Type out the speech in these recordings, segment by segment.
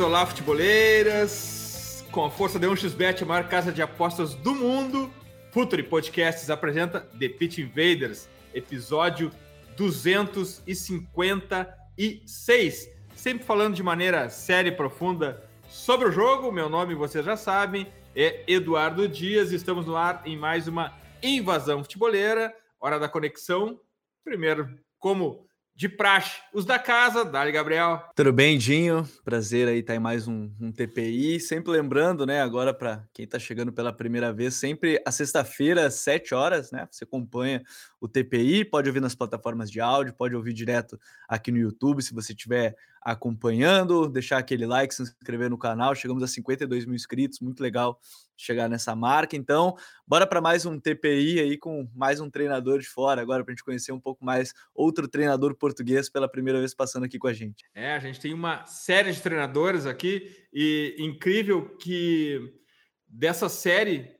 Olá, futeboleiras! Com a força de 1xBet, a maior casa de apostas do mundo, Futuri Podcasts apresenta The Pitch Invaders, episódio 256. Sempre falando de maneira séria e profunda sobre o jogo. Meu nome, vocês já sabem, é Eduardo Dias. Estamos no ar em mais uma invasão futeboleira. Hora da conexão. Primeiro, como de praxe, os da casa, Dali Gabriel. Tudo bem, Dinho? Prazer aí estar em mais um, um TPI. Sempre lembrando, né, agora para quem está chegando pela primeira vez, sempre a sexta-feira, às 7 horas, né? Você acompanha o TPI, pode ouvir nas plataformas de áudio, pode ouvir direto aqui no YouTube, se você estiver acompanhando, deixar aquele like, se inscrever no canal. Chegamos a 52 mil inscritos, muito legal chegar nessa marca. Então, bora para mais um TPI aí com mais um treinador de fora, agora para a gente conhecer um pouco mais outro treinador português pela primeira vez passando aqui com a gente. É, a gente tem uma série de treinadores aqui e incrível que dessa série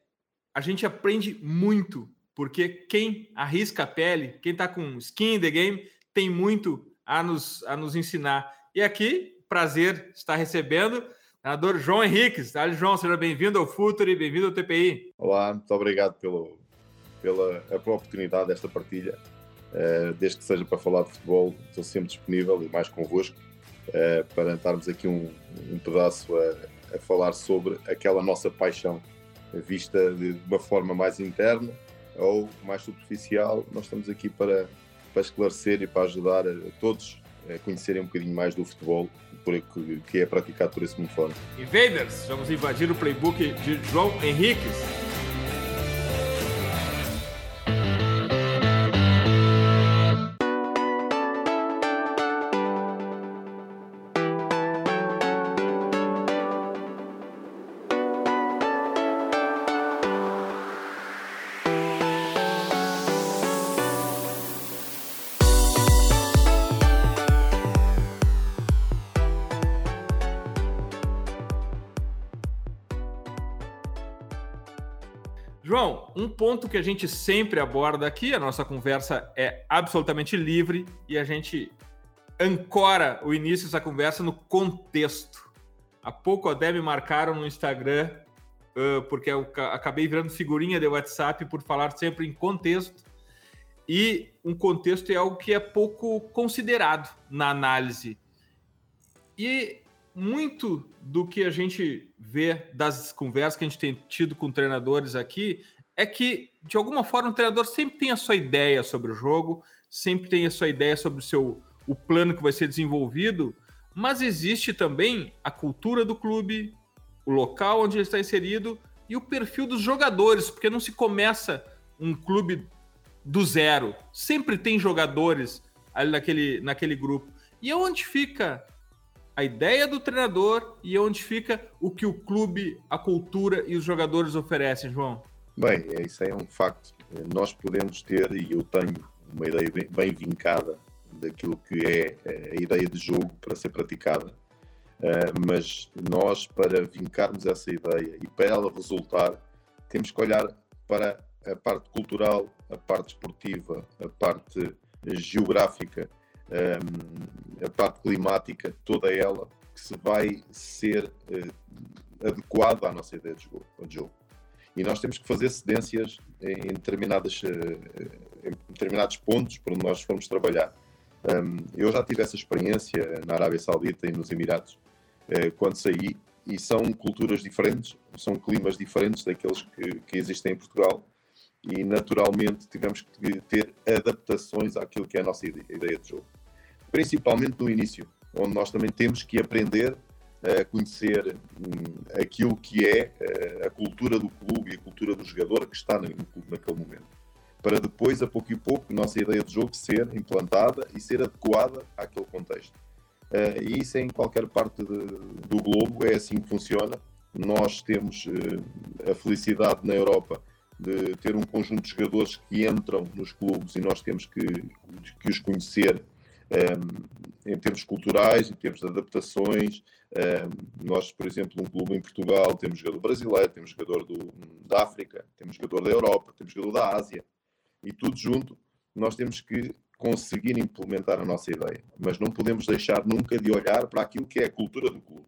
a gente aprende muito, porque quem arrisca a pele, quem está com skin in the game, tem muito a nos, a nos ensinar. E aqui, prazer estar recebendo treinador João Henriques. Tá, João, seja bem-vindo ao Futuri, bem-vindo ao TPI. Olá, muito obrigado pelo, pela, oportunidade desta partilha. Uh, desde que seja para falar de futebol, estou sempre disponível e mais convosco uh, para estarmos aqui um, um pedaço a, a, falar sobre aquela nossa paixão vista de uma forma mais interna ou mais superficial. Nós estamos aqui para, para esclarecer e para ajudar a todos conhecerem um bocadinho mais do futebol que é praticado por esse mundo. Invaders, vamos invadir o playbook de João Henriques. Ponto que a gente sempre aborda aqui, a nossa conversa é absolutamente livre e a gente ancora o início dessa conversa no contexto. Há pouco até me marcaram no Instagram, uh, porque eu acabei virando figurinha de WhatsApp por falar sempre em contexto. E um contexto é algo que é pouco considerado na análise. E muito do que a gente vê das conversas que a gente tem tido com treinadores aqui é que, de alguma forma, o treinador sempre tem a sua ideia sobre o jogo, sempre tem a sua ideia sobre o seu o plano que vai ser desenvolvido, mas existe também a cultura do clube, o local onde ele está inserido e o perfil dos jogadores, porque não se começa um clube do zero. Sempre tem jogadores ali naquele, naquele grupo. E onde fica a ideia do treinador e onde fica o que o clube, a cultura e os jogadores oferecem, João? Bem, é, isso é um facto. Nós podemos ter, e eu tenho uma ideia bem, bem vincada daquilo que é, é a ideia de jogo para ser praticada, uh, mas nós, para vincarmos essa ideia e para ela resultar, temos que olhar para a parte cultural, a parte esportiva, a parte geográfica a parte climática, toda ela, que se vai ser adequada à nossa ideia de jogo. E nós temos que fazer cedências em, determinadas, uh, em determinados pontos para onde nós formos trabalhar. Eu já tive essa experiência na Arábia Saudita e nos Emirados, uh, quando saí, e são culturas diferentes, são climas diferentes daqueles que, que existem em Portugal, e naturalmente tivemos que ter adaptações àquilo que é a nossa ideia de jogo principalmente no início, onde nós também temos que aprender conhecer hum, aquilo que é eh, a cultura do clube e a cultura do jogador que está no clube naquele momento. para depois, a pouco e pouco, a nossa ideia de jogo ser implantada e ser adequada àquele contexto. Uh, e isso em qualquer parte de, do globo é assim que funciona. Nós temos uh, a felicidade na Europa de ter um conjunto de jogadores que entram nos clubes e nós temos que, que os conhecer eh, em termos culturais, em termos de adaptações. Um, nós, por exemplo, um clube em Portugal, temos jogador brasileiro, temos jogador do, da África, temos jogador da Europa, temos jogador da Ásia, e tudo junto, nós temos que conseguir implementar a nossa ideia, mas não podemos deixar nunca de olhar para aquilo que é a cultura do clube.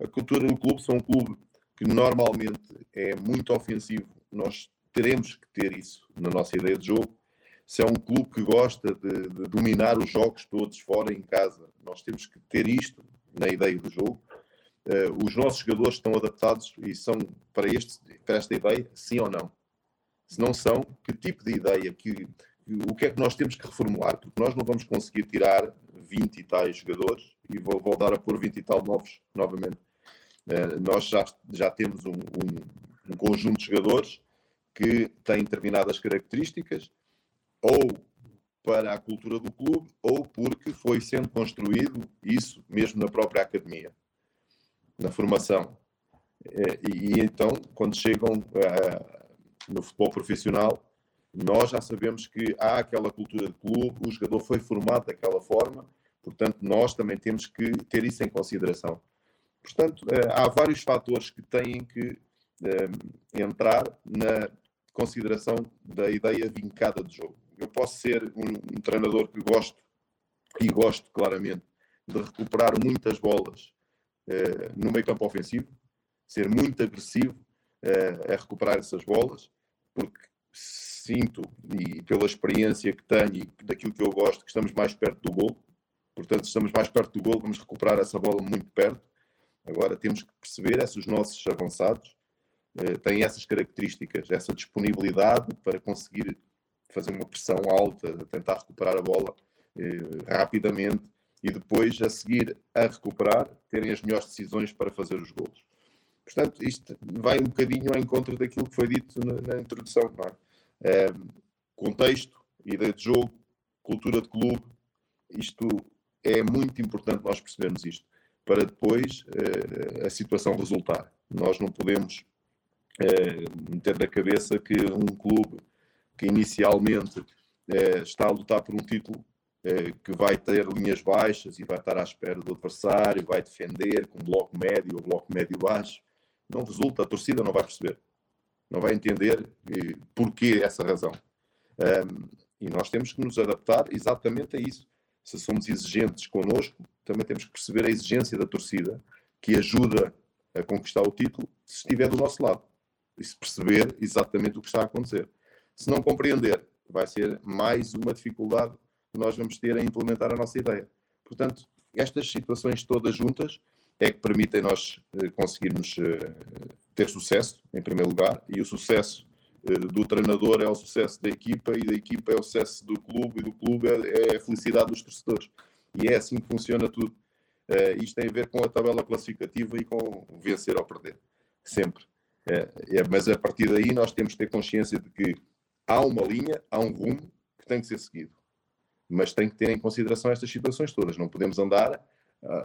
A cultura do clube são um clube que normalmente é muito ofensivo. Nós teremos que ter isso na nossa ideia de jogo. Se é um clube que gosta de, de dominar os jogos todos fora em casa, nós temos que ter isto na ideia do jogo. Uh, os nossos jogadores estão adaptados e são para, este, para esta ideia, sim ou não? Se não são, que tipo de ideia, que, o que é que nós temos que reformular? Porque nós não vamos conseguir tirar 20 e tais jogadores e vou voltar a pôr 20 e tal novos novamente. Uh, nós já, já temos um, um, um, conjunto de jogadores que têm determinadas características, ou para a cultura do clube, ou porque foi sendo construído isso mesmo na própria academia, na formação. Uh, e, e, então, quando chegam uh, no futebol profissional, nós já sabemos que há aquela cultura de clube, o jogador foi formado daquela forma, portanto, nós também temos que ter isso em consideração. Portanto, eh, há vários fatores que têm que eh, entrar na consideração da ideia vincada de jogo. Eu posso ser um, um treinador que gosto, e gosto claramente, de recuperar muitas bolas eh, no meio campo ofensivo, ser muito agressivo a recuperar essas bolas, porque sinto e pela experiência que tenho e daquilo que eu gosto, que estamos mais perto do gol. Portanto, estamos mais perto do gol, vamos recuperar essa bola muito perto. Agora temos que perceber se os nossos avançados eh, têm essas características, essa disponibilidade para conseguir fazer uma pressão alta, tentar recuperar a bola eh, rapidamente e depois, a seguir a recuperar, terem as melhores decisões para fazer os gols. Portanto, isto vai um bocadinho ao encontro daquilo que foi dito na, na introdução. É? é? contexto, ideia de jogo, cultura de clube, isto é muito importante nós percebermos isto, para depois é, a situação resultar. Nós não podemos é, meter na cabeça que um clube que inicialmente é, está a lutar por um título que vai ter linhas baixas e vai estar à espera do adversário, vai defender com bloco médio ou bloco médio baixo, não resulta, a torcida não vai perceber, não vai entender eh, porquê essa razão. E nós temos que nos adaptar exatamente a isso. Se somos exigentes connosco, também temos que perceber a exigência da torcida que ajuda a conquistar o título se estiver do nosso lado. E se perceber exatamente o que está a acontecer. Se não compreender, vai ser mais uma dificuldade que nós vamos ter em implementar a nossa ideia. Portanto, estas situações todas juntas é que permitem nós eh, conseguirmos eh, ter sucesso, em primeiro lugar, e o sucesso eh, do treinador é o sucesso da equipa, e da equipa é o sucesso do clube, e do clube é, é a felicidade dos torcedores. E é assim que funciona tudo. isto tem a ver com a tabela classificativa e com vencer ou perder, sempre. É, é, mas a partir daí nós temos que ter consciência de que há uma linha, há um rumo que tem que ser seguido. Mas tem que ter em consideração estas situações todas. Não podemos andar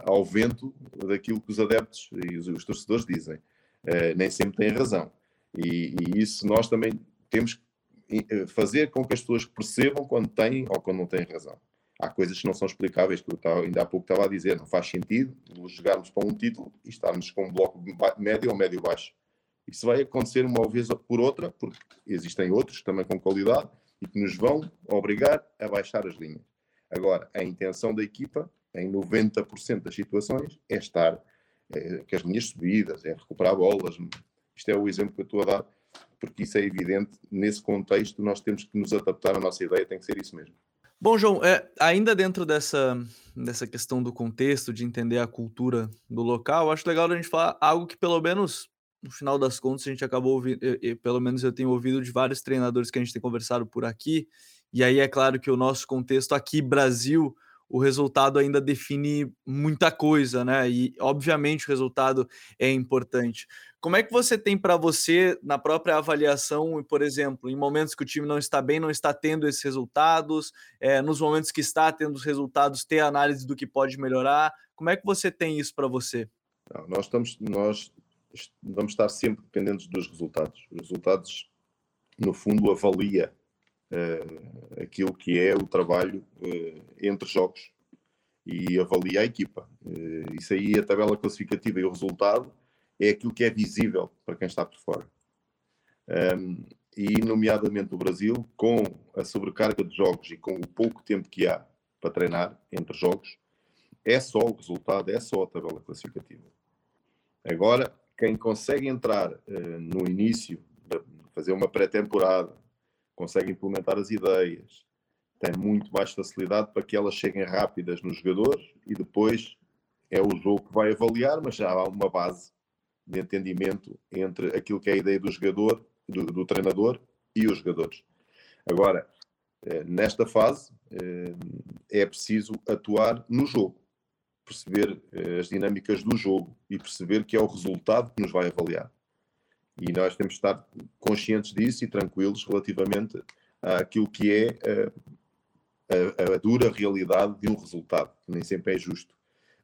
ao vento daquilo que os adeptos e os, os torcedores dizem. Uh, nem sempre têm razão. E, e, isso nós também temos que eh, fazer com que as pessoas percebam quando têm ou quando não têm razão. Há coisas que não são explicáveis, que eu estava, ainda há pouco estava a dizer, não faz sentido jogarmos para um título e estarmos com um bloco médio ou médio-baixo. Isso vai acontecer uma vez por outra, porque existem outros também com qualidade e que nos vão obrigar a baixar as linhas. Agora, a intenção da equipa em 90% das situações, é estar é, com as linhas subidas, é recuperar bolas. Isto é o exemplo que eu estou a dar, porque isso é evidente. Nesse contexto, nós temos que nos adaptar à nossa ideia, tem que ser isso mesmo. Bom, João, é, ainda dentro dessa, dessa questão do contexto, de entender a cultura do local, acho legal a gente falar algo que, pelo menos, no final das contas, a gente acabou ouvindo, e, pelo menos eu tenho ouvido de vários treinadores que a gente tem conversado por aqui, e aí é claro que o nosso contexto aqui, Brasil, o resultado ainda define muita coisa, né? E obviamente o resultado é importante. Como é que você tem para você, na própria avaliação, por exemplo, em momentos que o time não está bem, não está tendo esses resultados, é, nos momentos que está tendo os resultados, ter análise do que pode melhorar? Como é que você tem isso para você? Não, nós estamos, nós vamos estar sempre dependentes dos resultados. Os resultados, no fundo, avalia uh, aquilo que é o trabalho uh, entre jogos e avalia a equipa. Uh, isso aí, a tabela classificativa e o resultado é aquilo que é visível para quem está por fora. Um, e, nomeadamente, o Brasil, com a sobrecarga de jogos e com o pouco tempo que há para treinar entre jogos, é só o resultado, é só a tabela classificativa. Agora, quem consegue entrar uh, no início, fazer uma pré-temporada, consegue implementar as ideias, tem muito mais facilidade para que elas cheguem rápidas nos jogadores e depois é o jogo que vai avaliar, mas já há uma base de entendimento entre aquilo que é a ideia do jogador, do, do treinador e os jogadores. Agora, eh, nesta fase, eh, é preciso atuar no jogo, perceber as dinâmicas do jogo e perceber que é o resultado que nos vai avaliar. E nós temos de estar conscientes disso e tranquilos relativamente àquilo que é a, a, a dura realidade de um resultado, que nem sempre é justo.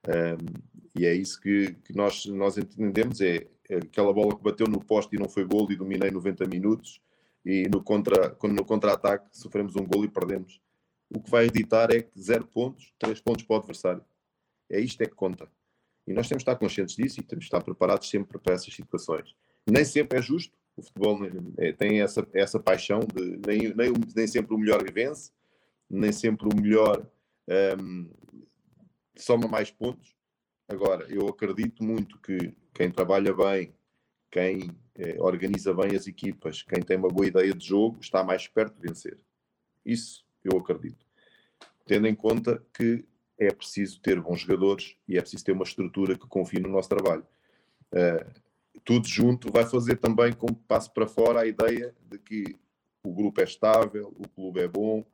Um, e é isso que, que, nós, nós entendemos: é, é, aquela bola que bateu no poste e não foi gol e dominei 90 minutos, e no contra, quando no contra-ataque sofremos um gol e perdemos. O que vai editar é que zero pontos, três pontos para o adversário. É isto é que conta. E nós temos de estar conscientes disso e temos de estar preparados sempre para essas situações nem sempre é justo. O futebol é, tem essa, essa paixão de nem, nem, nem sempre o melhor vence, nem sempre o melhor um, soma mais pontos. Agora, eu acredito muito que quem trabalha bem, quem eh, organiza bem as equipas, quem tem uma boa ideia de jogo, está mais perto de vencer. Isso eu acredito. Tendo em conta que é preciso ter bons jogadores e é preciso ter uma estrutura que confie no nosso trabalho. Uh, tudo junto vai fazer também com que passe para fora a ideia de que o grupo é estável, o clube é bom,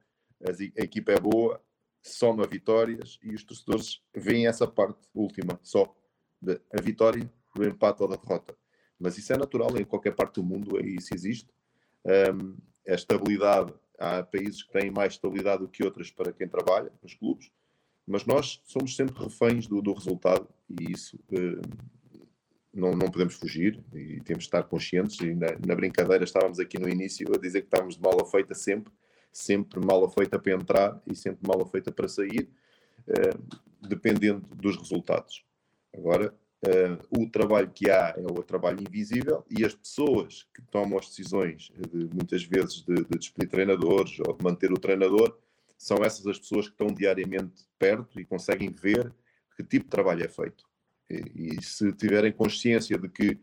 a equipa é boa, soma vitórias e os torcedores veem essa parte última só, de a vitória, o empate ou da derrota. Mas isso é natural em qualquer parte do mundo, isso existe. Um, a estabilidade, há países que têm mais estabilidade do que outras para quem trabalha nos clubes, mas nós somos sempre reféns do, do resultado e isso um, não, não podemos fugir e temos de estar conscientes. E na, na, brincadeira estávamos aqui no início a dizer que estávamos de mala feita sempre, sempre mala feita para entrar e sempre mala feita para sair, uh, dependendo dos resultados. Agora, uh, o trabalho que há é o trabalho invisível e as pessoas que tomam as decisões, de, muitas vezes, de, de despedir treinadores ou de manter o treinador, são essas as pessoas que estão diariamente perto e conseguem ver que tipo de trabalho é feito. E, se tiverem consciência de que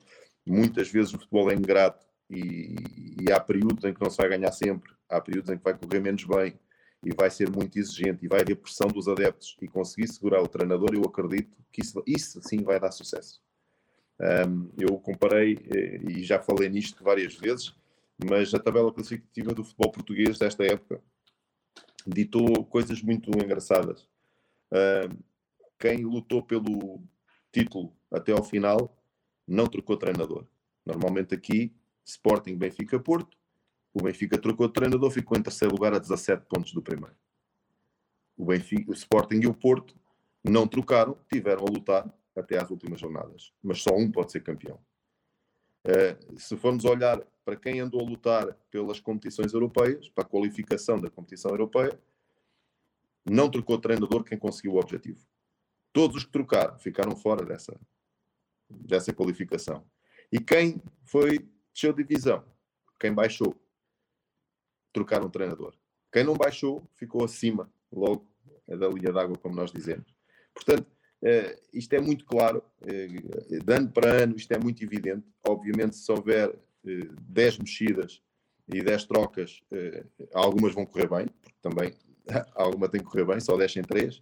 muitas vezes o futebol é ingrato e, e, há períodos em que não se vai ganhar sempre, há períodos em que vai correr menos bem e vai ser muito exigente e vai haver pressão dos adeptos e conseguir segurar o treinador, eu acredito que isso, isso sim vai dar sucesso. Um, eu comparei eh, e já falei nisto várias vezes, mas a tabela classificativa do futebol português desta época ditou coisas muito engraçadas. Um, quem lutou pelo, título até ao final, não trocou treinador. Normalmente aqui, Sporting, Benfica, Porto, o Benfica trocou de treinador, ficou em terceiro lugar a 17 pontos do primeiro. O, Benfica, o Sporting e o Porto não trocaram, tiveram a lutar até às últimas jornadas. Mas só um pode ser campeão. Uh, se formos olhar para quem andou a lutar pelas competições europeias, para a qualificação da competição europeia, não trocou treinador quem conseguiu o objetivo. Todos os que trocaram ficaram fora dessa, dessa qualificação. E quem foi, desceu divisão, quem baixou, trocaram treinador. Quem não baixou, ficou acima, logo é da linha d'água, como nós dizemos. Portanto, eh, isto é muito claro, eh, de ano para ano, isto é muito evidente. Obviamente, se houver 10 mexidas e 10 trocas, eh, algumas vão correr bem, porque também alguma tem que correr bem, só descem 3.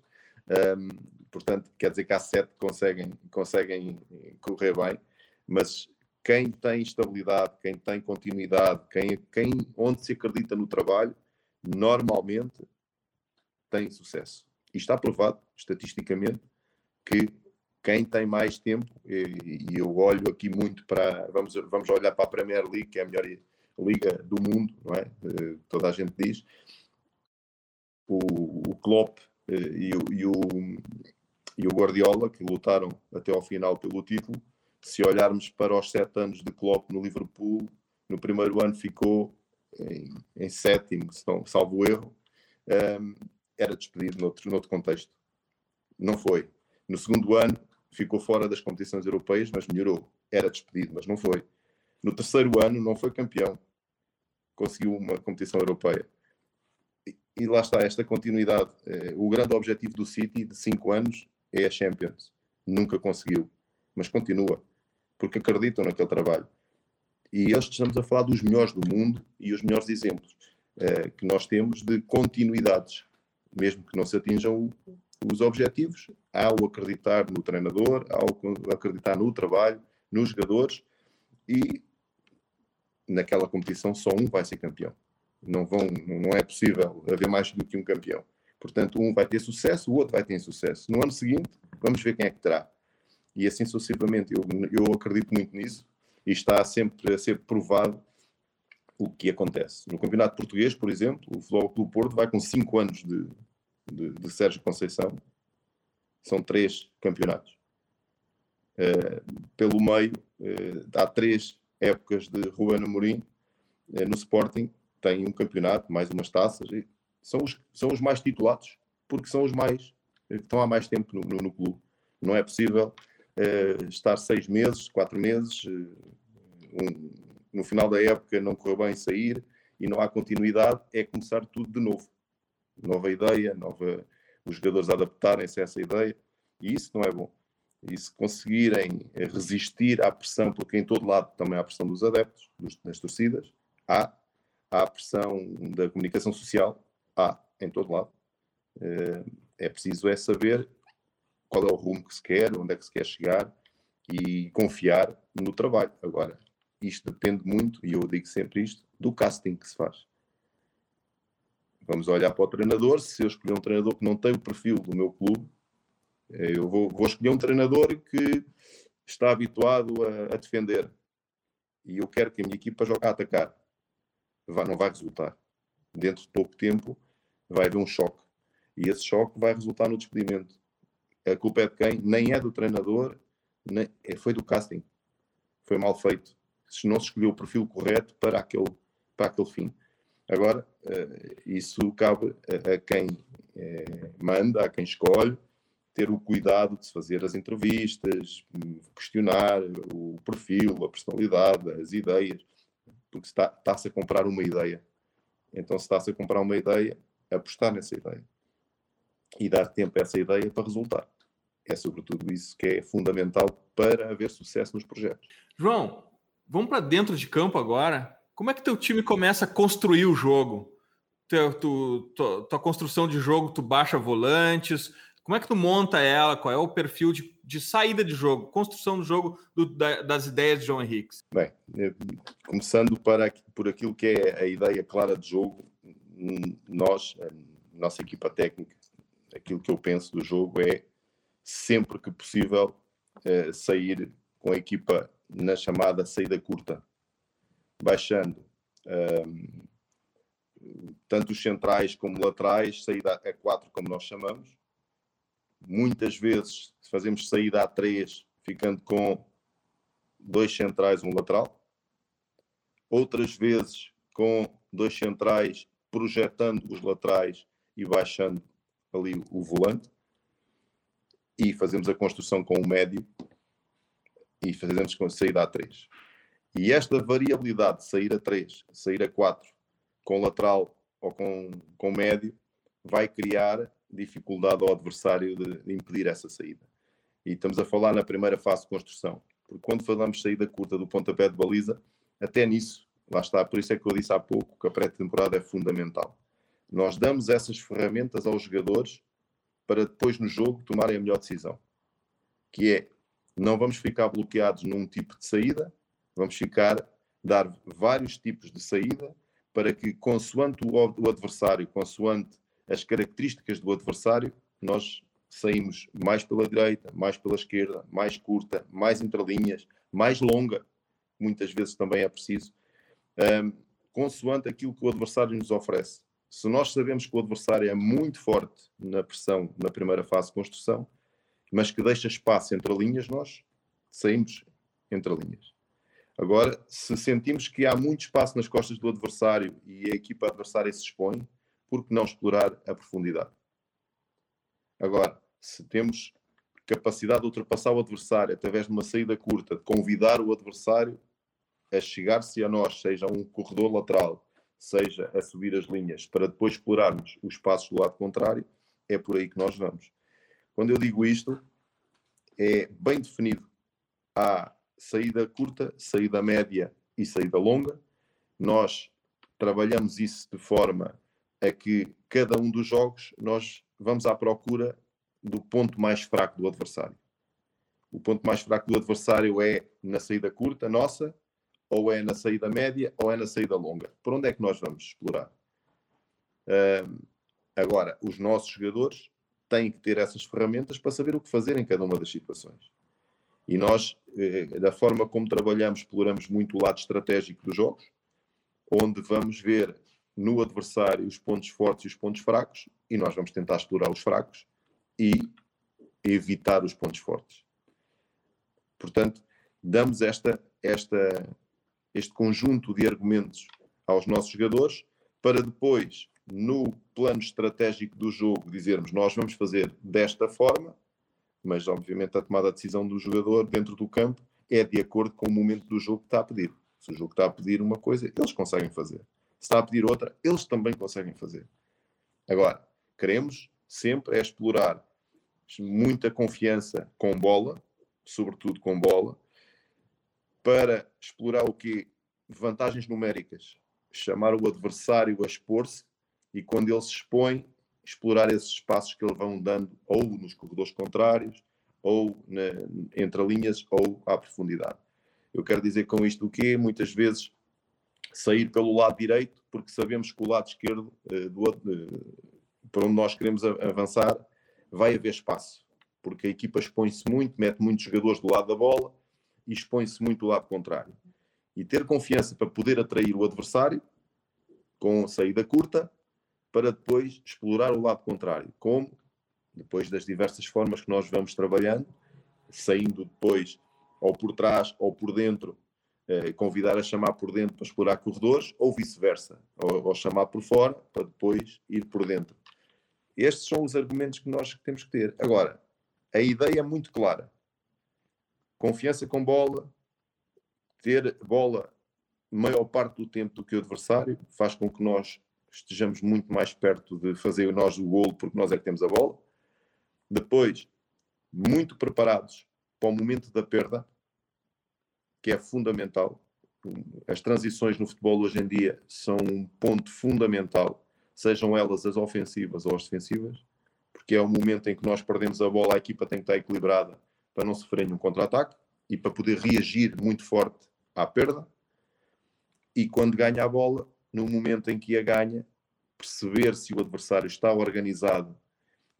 Um, portanto, quer dizer que há sete que conseguem, conseguem correr bem, mas quem tem estabilidade, quem tem continuidade, quem, quem, onde se acredita no trabalho, normalmente tem sucesso. E está provado, estatisticamente, que quem tem mais tempo, e, e, eu olho aqui muito para. Vamos, vamos olhar para a Premier League, que é a melhor liga do mundo, não é? Uh, toda a gente diz. O, o Klopp uh, e, e, o, e o Guardiola, que lutaram até ao final pelo título, se olharmos para os sete anos de Klopp no Liverpool, no primeiro ano ficou em, em sétimo, salvo erro, um, ehm, era despedido noutro, noutro contexto. Não foi. No segundo ano, ficou fora das competições europeias, mas melhorou. Era despedido, mas não foi. No terceiro ano, não foi campeão. Conseguiu uma competição europeia. E, e lá está esta continuidade. Eh, o grande objetivo do City de cinco anos é a Champions. Nunca conseguiu, mas continua, porque acreditam naquele trabalho. E eles estamos a falar dos melhores do mundo e os melhores exemplos eh, que nós temos de continuidades, mesmo que não se atinjam o, os objetivos, ao acreditar no treinador, ao acreditar no trabalho, nos jogadores e naquela competição só um vai ser campeão. Não, vão, não é possível haver mais do que um campeão. Portanto, um vai ter sucesso, o outro vai ter sucesso. No ano seguinte, vamos ver quem é que terá. E assim sucessivamente. Eu, eu acredito muito nisso e está sempre a ser provado o que acontece. No Campeonato Português, por exemplo, o Futebol Clube Porto vai com 5 anos de, de, de, Sérgio Conceição. São três campeonatos. Uh, pelo meio, uh, há três épocas de Ruben Amorim uh, no Sporting. Tem um campeonato, mais umas taças. São, os, são os mais titulados, porque são os mais estão há mais tempo no, no, no clube. Não é possível estar seis meses, quatro meses, um, no final da época não correu bem sair e não há continuidade, é começar tudo de novo nova ideia, nova, os jogadores adaptarem-se a essa ideia, e isso não é bom. E se conseguirem resistir à pressão, porque em todo lado também há a pressão dos adeptos, dos, das torcidas, há, há a pressão da comunicação social, há em todo lado. Eh, é preciso é saber qual é o rumo que se quer, onde é que se quer chegar e confiar no trabalho. Agora, isto depende muito, e eu digo sempre isto, do casting que se faz. Vamos olhar para o treinador. Se eu escolher um treinador que não tem o perfil do meu clube, eh, eu vou, vou escolher um treinador que está habituado a, a, defender. E eu quero que a minha equipa jogue a atacar. Vai, não vai resultar. Dentro de pouco tempo vai haver um choque. E esse choque vai resultar no despedimento. A culpa é de quem? Nem é do treinador, nem, é, foi do casting. Foi mal feito. Se não se escolheu o perfil correto para aquele, para aquele fim. Agora, eh, isso cabe a quem eh, manda, a quem escolhe, ter o cuidado de se fazer as entrevistas, questionar o perfil, a personalidade, as ideias, porque está-se está a comprar uma ideia. Então, se está-se a comprar uma ideia, apostar nessa ideia e dar tempo a essa ideia para resultar. É sobretudo isso que é fundamental para haver sucesso nos projetos. João, vamos para dentro de campo agora. Como é que teu time começa a construir o jogo? Tu, tu, tu, tua construção de jogo, tu baixa volantes, como é que tu monta ela? Qual é o perfil de, de saída de jogo, construção do jogo do, da, das ideias de João Henrique? Bem, começando para, por aquilo que é a ideia clara de jogo, nós, nossa equipa técnica, aquilo que eu penso do jogo é sempre que possível eh, sair com a equipa na chamada saída curta baixando um, tanto os centrais como laterais, saída a 4, como nós chamamos. Muitas vezes fazemos saída a 3, ficando com dois centrais, um lateral. Outras vezes com dois centrais, projetando os laterais e baixando ali o volante. E fazemos a construção com o médio e fazemos com saída a 3. E esta variabilidade de sair a 3, sair a 4, com lateral ou com, com médio, vai criar dificuldade ao adversário de, impedir essa saída. E estamos a falar na primeira fase de construção. Porque quando falamos saída curta do pontapé de baliza, até nisso, lá está, por isso é que eu disse há pouco que a pré-temporada é fundamental. Nós damos essas ferramentas aos jogadores para depois no jogo tomarem a melhor decisão. Que é, não vamos ficar bloqueados num tipo de saída, Vamos ficar, dar vários tipos de saída para que, consoante o, adversário, consoante as características do adversário, nós saímos mais pela direita, mais pela esquerda, mais curta, mais entre linhas, mais longa, muitas vezes também é preciso, um, consoante aquilo que o adversário nos oferece. Se nós sabemos que o adversário é muito forte na pressão na primeira fase de construção, mas que deixa espaço entre linhas, nós saímos entre linhas. Agora, se sentimos que há muito espaço nas costas do adversário e a equipa adversária se expõe, por que não explorar a profundidade? Agora, se temos capacidade de ultrapassar o adversário através de uma saída curta, de convidar o adversário a chegar-se a nós, seja um corredor lateral, seja a subir as linhas, para depois explorarmos os passos do lado contrário, é por aí que nós vamos. Quando eu digo isto, é bem definido. Há saída curta, saída média e saída longa. Nós trabalhamos isso de forma a que cada um dos jogos nós vamos à procura do ponto mais fraco do adversário. O ponto mais fraco do adversário é na saída curta, nossa, ou é na saída média, ou é na saída longa. Por onde é que nós vamos explorar? Agora, os nossos jogadores têm que ter essas ferramentas para saber o que fazer em cada uma das situações. E nós, eh, da forma como trabalhamos, exploramos muito o lado estratégico dos jogos, onde vamos ver no adversário os pontos fortes e os pontos fracos, e nós vamos tentar explorar os fracos e evitar os pontos fortes. Portanto, damos esta, esta, este conjunto de argumentos aos nossos jogadores para depois, no plano estratégico do jogo, dizermos nós vamos fazer desta forma mas obviamente a tomada de decisão do jogador dentro do campo é de acordo com o momento do jogo que está a pedir. Se o jogo está a pedir uma coisa, eles conseguem fazer. Se está a pedir outra, eles também conseguem fazer. Agora, queremos sempre é explorar muita confiança com bola, sobretudo com bola, para explorar o que vantagens numéricas, chamar o adversário a expor-se e quando ele se expõe, explorar esses espaços que eles vão dando ou nos corredores contrários, ou na, entre linhas, ou à profundidade. Eu quero dizer com isto o quê? Muitas vezes sair pelo lado direito, porque sabemos que o lado esquerdo, uh, do, uh, para onde nós queremos avançar, vai haver espaço, porque a equipa expõe-se muito, mete muitos jogadores do lado da bola e expõe-se muito do lado contrário. E ter confiança para poder atrair o adversário com saída curta para depois explorar o lado contrário. Como? Depois das diversas formas que nós vamos trabalhando, saindo depois ou por trás ou por dentro, eh, convidar a chamar por dentro para explorar corredores, ou vice-versa, ou, ou, chamar por fora para depois ir por dentro. Estes são os argumentos que nós temos que ter. Agora, a ideia é muito clara. Confiança com bola, ter bola maior parte do tempo do que o adversário, faz com que nós estejamos muito mais perto de fazer nós o golo, porque nós é que temos a bola. Depois, muito preparados para o momento da perda, que é fundamental. As transições no futebol hoje em dia são um ponto fundamental, sejam elas as ofensivas ou as defensivas, porque é o momento em que nós perdemos a bola, a equipa tem que estar equilibrada para não sofrer nenhum contra-ataque e para poder reagir muito forte à perda. E quando ganha a bola, no momento em que a ganha, perceber se o adversário está organizado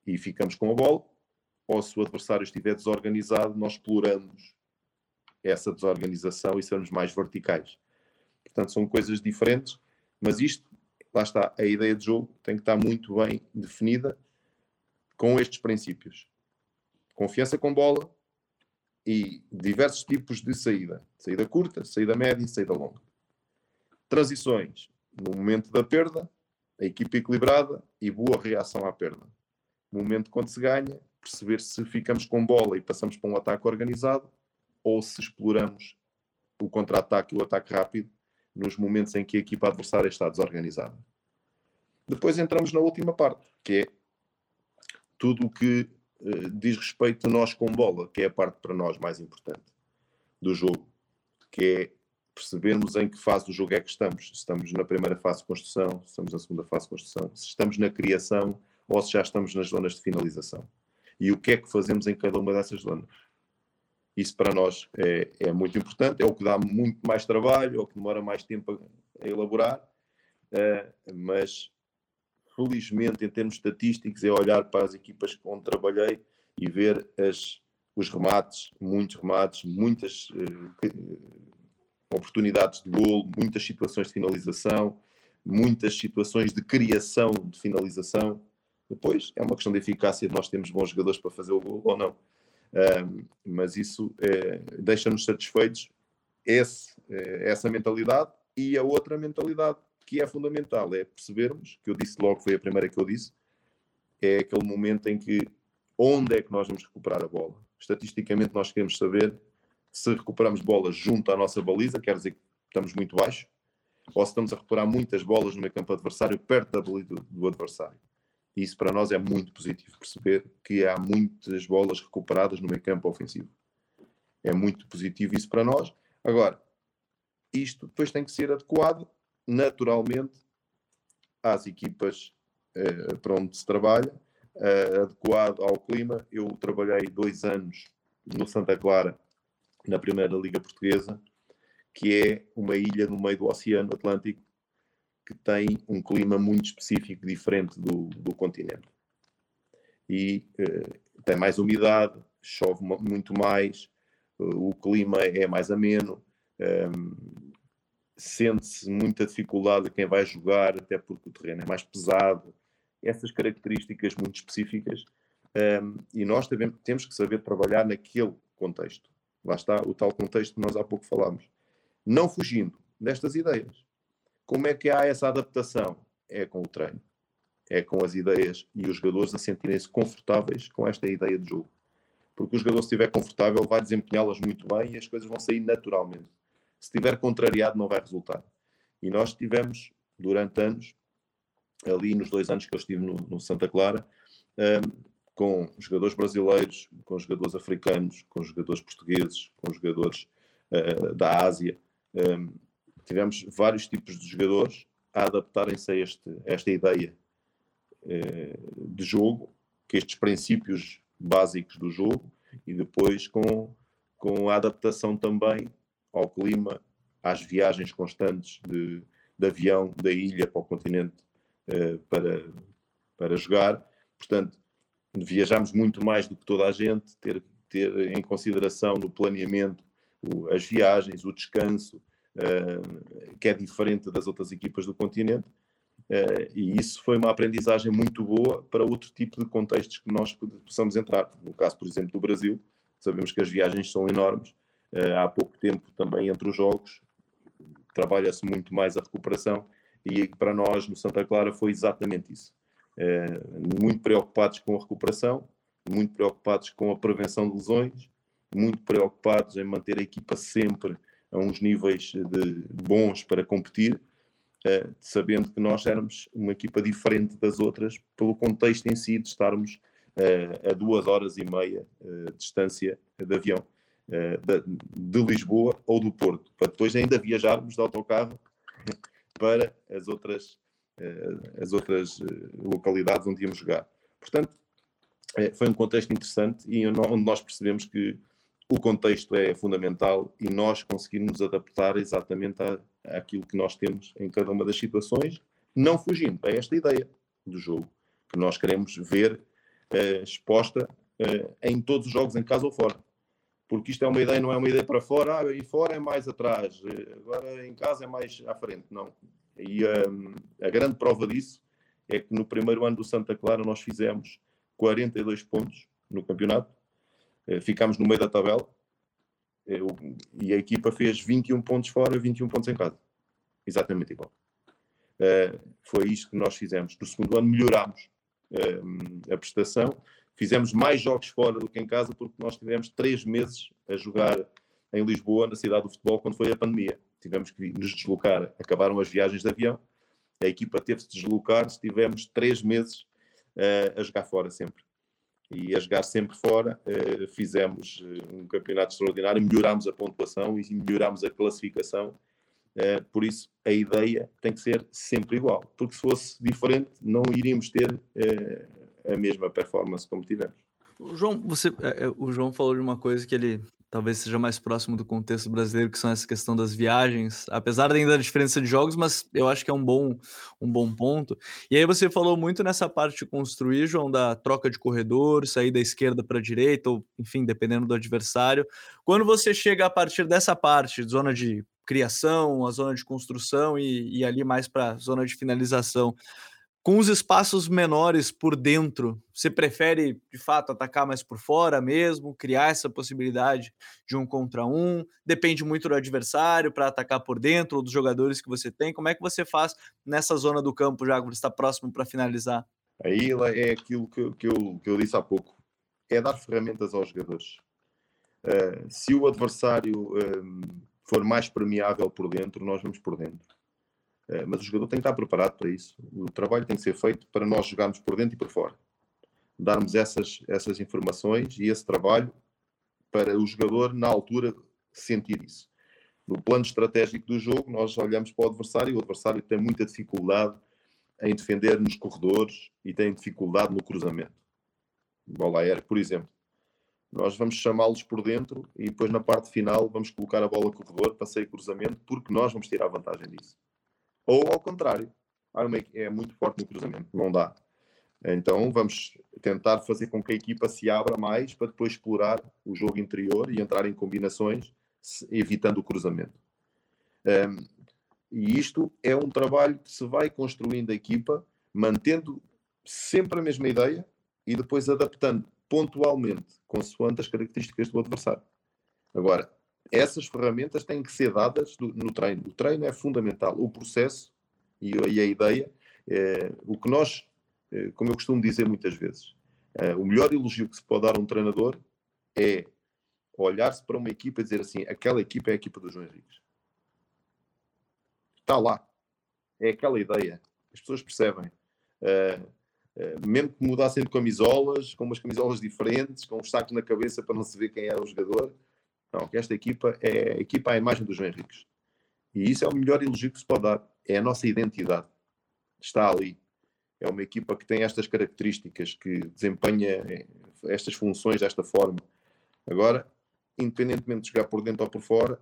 e ficamos com a bola, ou se o adversário estiver desorganizado, nós exploramos essa desorganização e sermos mais verticais. Portanto, são coisas diferentes, mas isto, lá está, a ideia de jogo tem que estar muito bem definida com estes princípios. Confiança com bola e diversos tipos de saída. Saída curta, saída média e saída longa. Transições no momento da perda, a equipa equilibrada e boa reação à perda. No momento quando se ganha, perceber se ficamos com bola e passamos para um ataque organizado ou se exploramos o contra-ataque e o ataque rápido nos momentos em que a equipa adversária está desorganizada. Depois entramos na última parte, que é tudo o que uh, diz respeito a nós com bola, que é a parte para nós mais importante do jogo, que é percebermos em que fase do jogo é que estamos. Se estamos na primeira fase de construção, se estamos na segunda fase de construção, se estamos na criação ou se já estamos nas zonas de finalização. E o que é que fazemos em cada uma dessas zonas. Isso para nós é, é muito importante, é o que dá muito mais trabalho, é o que demora mais tempo a, a elaborar, uh, mas felizmente, em termos estatísticos, é olhar para as equipas onde trabalhei e ver as, os remates, muitos remates, muitas uh, oportunidades de golo, muitas situações de finalização, muitas situações de criação de finalização. Depois é uma questão de eficácia, nós temos bons jogadores para fazer o gol ou não. Mas isso é, deixa-nos satisfeitos, esse, é, essa mentalidade e a outra mentalidade que é fundamental, é percebermos, que eu disse logo, foi a primeira que eu disse, é aquele momento em que onde é que nós vamos recuperar a bola. Estatisticamente nós queremos saber se recuperamos bolas junto à nossa baliza, quer dizer que estamos muito baixo, ou se estamos a recuperar muitas bolas no meio campo adversário, perto da baliza do adversário. E isso para nós é muito positivo, perceber que há muitas bolas recuperadas no meio campo ofensivo. É muito positivo isso para nós. Agora, isto depois tem que ser adequado naturalmente às equipas eh, para onde se trabalha, eh, adequado ao clima. Eu trabalhei dois anos no Santa Clara na Primeira Liga Portuguesa, que é uma ilha no meio do Oceano Atlântico que tem um clima muito específico, diferente do, do continente. E uh, tem mais umidade, chove muito mais, uh, o clima é mais ameno, um, ehm, sente-se muita dificuldade quem vai jogar, até porque o terreno é mais pesado. Essas características muito específicas. Um, ehm, e nós temos que saber trabalhar naquele contexto. Lá está o tal contexto que nós há pouco falámos. Não fugindo destas ideias. Como é que há essa adaptação? É com o treino. É com as ideias e os jogadores a sentirem-se confortáveis com esta ideia de jogo. Porque o jogador, se estiver confortável, vai desempenhá-las muito bem e as coisas vão sair naturalmente. Se estiver contrariado, não vai resultar. E nós tivemos, durante anos, ali nos dois anos que eu estive no, no Santa Clara, um, com jogadores brasileiros, com jogadores africanos, com jogadores portugueses, com jogadores uh, da Ásia. Um, tivemos vários tipos de jogadores a adaptarem-se a, este, esta ideia uh, de jogo, que estes princípios básicos do jogo, e depois com, com a adaptação também ao clima, às viagens constantes de, de avião da ilha para o continente uh, para, para jogar. Portanto, viajamos muito mais do que toda a gente, ter, ter em consideração no planeamento o, as viagens, o descanso, uh, que é diferente das outras equipas do continente. Uh, e isso foi uma aprendizagem muito boa para outro tipo de contextos que nós possamos entrar. No caso, por exemplo, do Brasil, sabemos que as viagens são enormes. Uh, há pouco tempo, também entre os jogos, trabalha-se muito mais a recuperação. E para nós, no Santa Clara, foi exatamente isso. Eh, muito preocupados com a recuperação, muito preocupados com a prevenção de lesões, muito preocupados em manter a equipa sempre a uns níveis bons para competir, uh, sabendo que nós éramos uma equipa diferente das outras pelo contexto em si de estarmos uh, a duas horas e meia de distância de avião de, Lisboa ou do Porto, para depois ainda viajarmos de autocarro para as outras as outras eh, localidades onde íamos jogar. Portanto, eh, foi um contexto interessante e onde nós percebemos que o contexto é fundamental e nós conseguimos adaptar exatamente à, àquilo que nós temos em cada uma das situações, não fugindo a esta ideia do jogo, que nós queremos ver uh, exposta uh, em todos os jogos, em casa ou fora. Porque isto é uma ideia, não é uma ideia para fora, ah, e fora é mais atrás, agora em casa é mais à frente. Não. E um, a grande prova disso é que no primeiro ano do Santa Clara nós fizemos 42 pontos no campeonato, eh, ficámos no meio da tabela Eu, e a equipa fez 21 pontos fora, 21 pontos em casa. Exatamente igual. Uh, foi isto que nós fizemos. No segundo ano melhorámos a prestação, fizemos mais jogos fora do que em casa, porque nós tivemos três meses a jogar em Lisboa, na cidade do futebol, quando foi a pandemia tivemos que nos deslocar, acabaram as viagens de avião, a equipa teve-se de deslocar, tivemos três meses uh, a jogar fora sempre. E a jogar sempre fora, uh, fizemos uh, um campeonato extraordinário, melhorámos a pontuação e melhorámos a classificação. por isso, a ideia tem que ser sempre igual, porque se fosse diferente, não iríamos ter a mesma performance como tivemos. O João, você, o João falou de uma coisa que ele talvez seja mais próximo do contexto brasileiro, que são essa questão das viagens, apesar ainda da diferença de jogos, mas eu acho que é um bom, um bom ponto. E aí você falou muito nessa parte de construir, João, da troca de corredor, sair da esquerda para a direita, ou enfim, dependendo do adversário. Quando você chega a partir dessa parte, zona de criação, a zona de construção e, e ali mais para a zona de finalização, com os espaços menores por dentro, você prefere de fato atacar mais por fora mesmo, criar essa possibilidade de um contra um? Depende muito do adversário para atacar por dentro ou dos jogadores que você tem. Como é que você faz nessa zona do campo, já que está próximo para finalizar? Aí é aquilo que, que, eu, que eu disse há pouco: é dar ferramentas aos jogadores. Uh, se o adversário um, for mais permeável por dentro, nós vamos por dentro mas o jogador tem que estar preparado para isso. O trabalho tem que ser feito para nós jogarmos por dentro e por fora. Darmos essas, essas informações e esse trabalho para o jogador, na altura, sentir isso. No plano estratégico do jogo, nós olhamos para o adversário e o adversário tem muita dificuldade em defender nos corredores e tem dificuldade no cruzamento. Bola aérea, por exemplo. Nós vamos chamá-los por dentro e depois na parte final vamos colocar a bola corredor, passeio cruzamento, porque nós vamos tirar vantagem disso. Ou ao contrário, é muito forte no cruzamento, não dá. Então vamos tentar fazer com que a equipa se abra mais para depois explorar o jogo interior e entrar em combinações, evitando o cruzamento. Um, e isto é um trabalho que se vai construindo a equipa, mantendo sempre a mesma ideia e depois adaptando pontualmente, consoante as características do adversário. Agora, essas ferramentas têm que ser dadas no treino. O treino é fundamental. O processo e, a ideia, é, o que nós, é, como eu costumo dizer muitas vezes, é, o melhor elogio que se pode dar a um treinador é olhar-se para uma equipa e dizer assim: aquela equipa é a equipa dos João Henriques. Está lá. É aquela ideia. As pessoas percebem. Mesmo que mudassem de camisolas, com umas camisolas diferentes, com um saco na cabeça para não se ver quem era o jogador, não, esta equipa é a equipa à imagem dos Henriques. E isso é o melhor elogio que se pode dar. É a nossa identidade. Está ali. É uma equipa que tem estas características, que desempenha estas funções desta forma. Agora, independentemente de jogar por dentro ou por fora,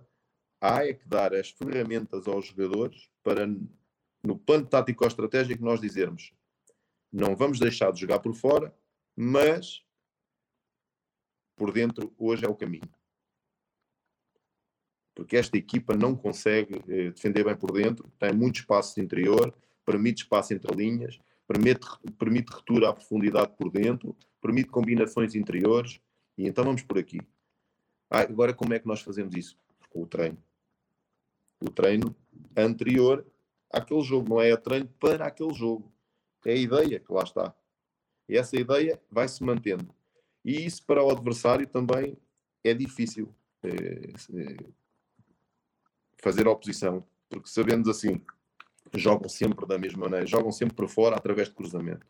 há é que dar as ferramentas aos jogadores para, no plano tático ou estratégico, nós dizermos não vamos deixar de jogar por fora, mas por dentro hoje é o caminho porque esta equipa não consegue eh, defender bem por dentro, tem muito espaço interior, permite espaço entre linhas, permite, permite retura à profundidade por dentro, permite combinações interiores, e então vamos por aqui. Ah, agora, como é que nós fazemos isso? Com o treino. O treino anterior àquele jogo, não é o treino para aquele jogo. É a ideia que lá está. E essa ideia vai se mantendo. E isso para o adversário também é difícil. É, é, fazer oposição, porque sabemos assim, jogam sempre da mesma maneira, jogam sempre por fora através de cruzamento.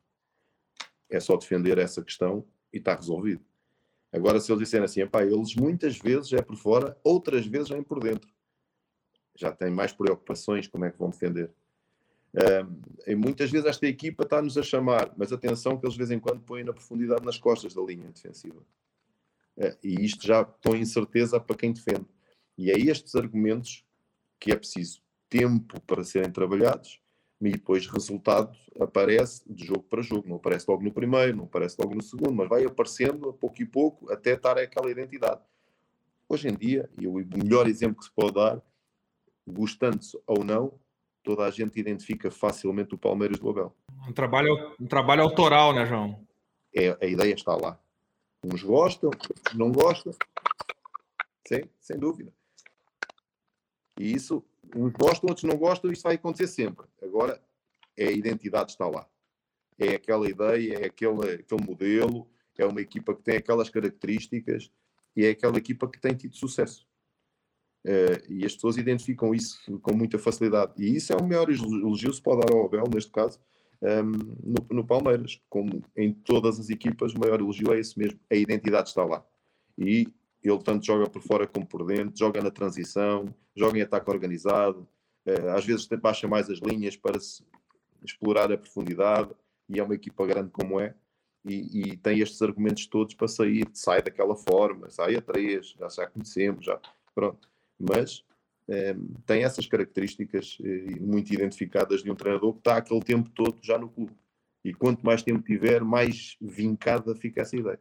É só defender essa questão e está resolvido. Agora, se eles disserem assim, pá, eles muitas vezes é por fora, outras vezes vêm por dentro. Já têm mais preocupações, como é que vão defender. E muitas vezes esta equipa está-nos a chamar, mas atenção que eles de vez em quando põem na profundidade nas costas da linha defensiva. Uh, e isto já põe incerteza para quem defende. E é estes argumentos que é preciso tempo para serem trabalhados e depois resultado aparece de jogo para jogo. Não aparece logo no primeiro, não aparece logo no segundo, mas vai aparecendo a pouco e pouco até estar aquela identidade. Hoje em dia, e o melhor exemplo que se pode dar, gostando-se ou não, toda a gente identifica facilmente o Palmeiras do Abel. Um trabalho, um trabalho autoral, né, João? É, a ideia está lá. Uns gostam, outros não gostam. Sim, sem dúvida. E isso, uns gostam, outros não gostam, isso vai acontecer sempre. Agora, é a identidade está lá. É aquela ideia, é aquele, aquele modelo, é uma equipa que tem aquelas características e é aquela equipa que tem tido sucesso. Uh, e as pessoas identificam isso com muita facilidade. E isso é o maior elogio que se pode dar ao Abel, neste caso, um, ehm, no, no, Palmeiras. Como em todas as equipas, o maior elogio é esse mesmo. A identidade está lá. E ele tanto joga por fora como por dentro, joga na transição, joga em ataque organizado, eh, às vezes baixa mais as linhas para se explorar a profundidade e é uma equipa grande como é. e, e, tem estes argumentos todos para sair, sai daquela forma, sai a três, já, já conhecemos, já, pronto. Mas eh, tem essas características eh, muito identificadas de um treinador que está aquele tempo todo já no clube. E quanto mais tempo tiver, mais vincada fica essa ideia.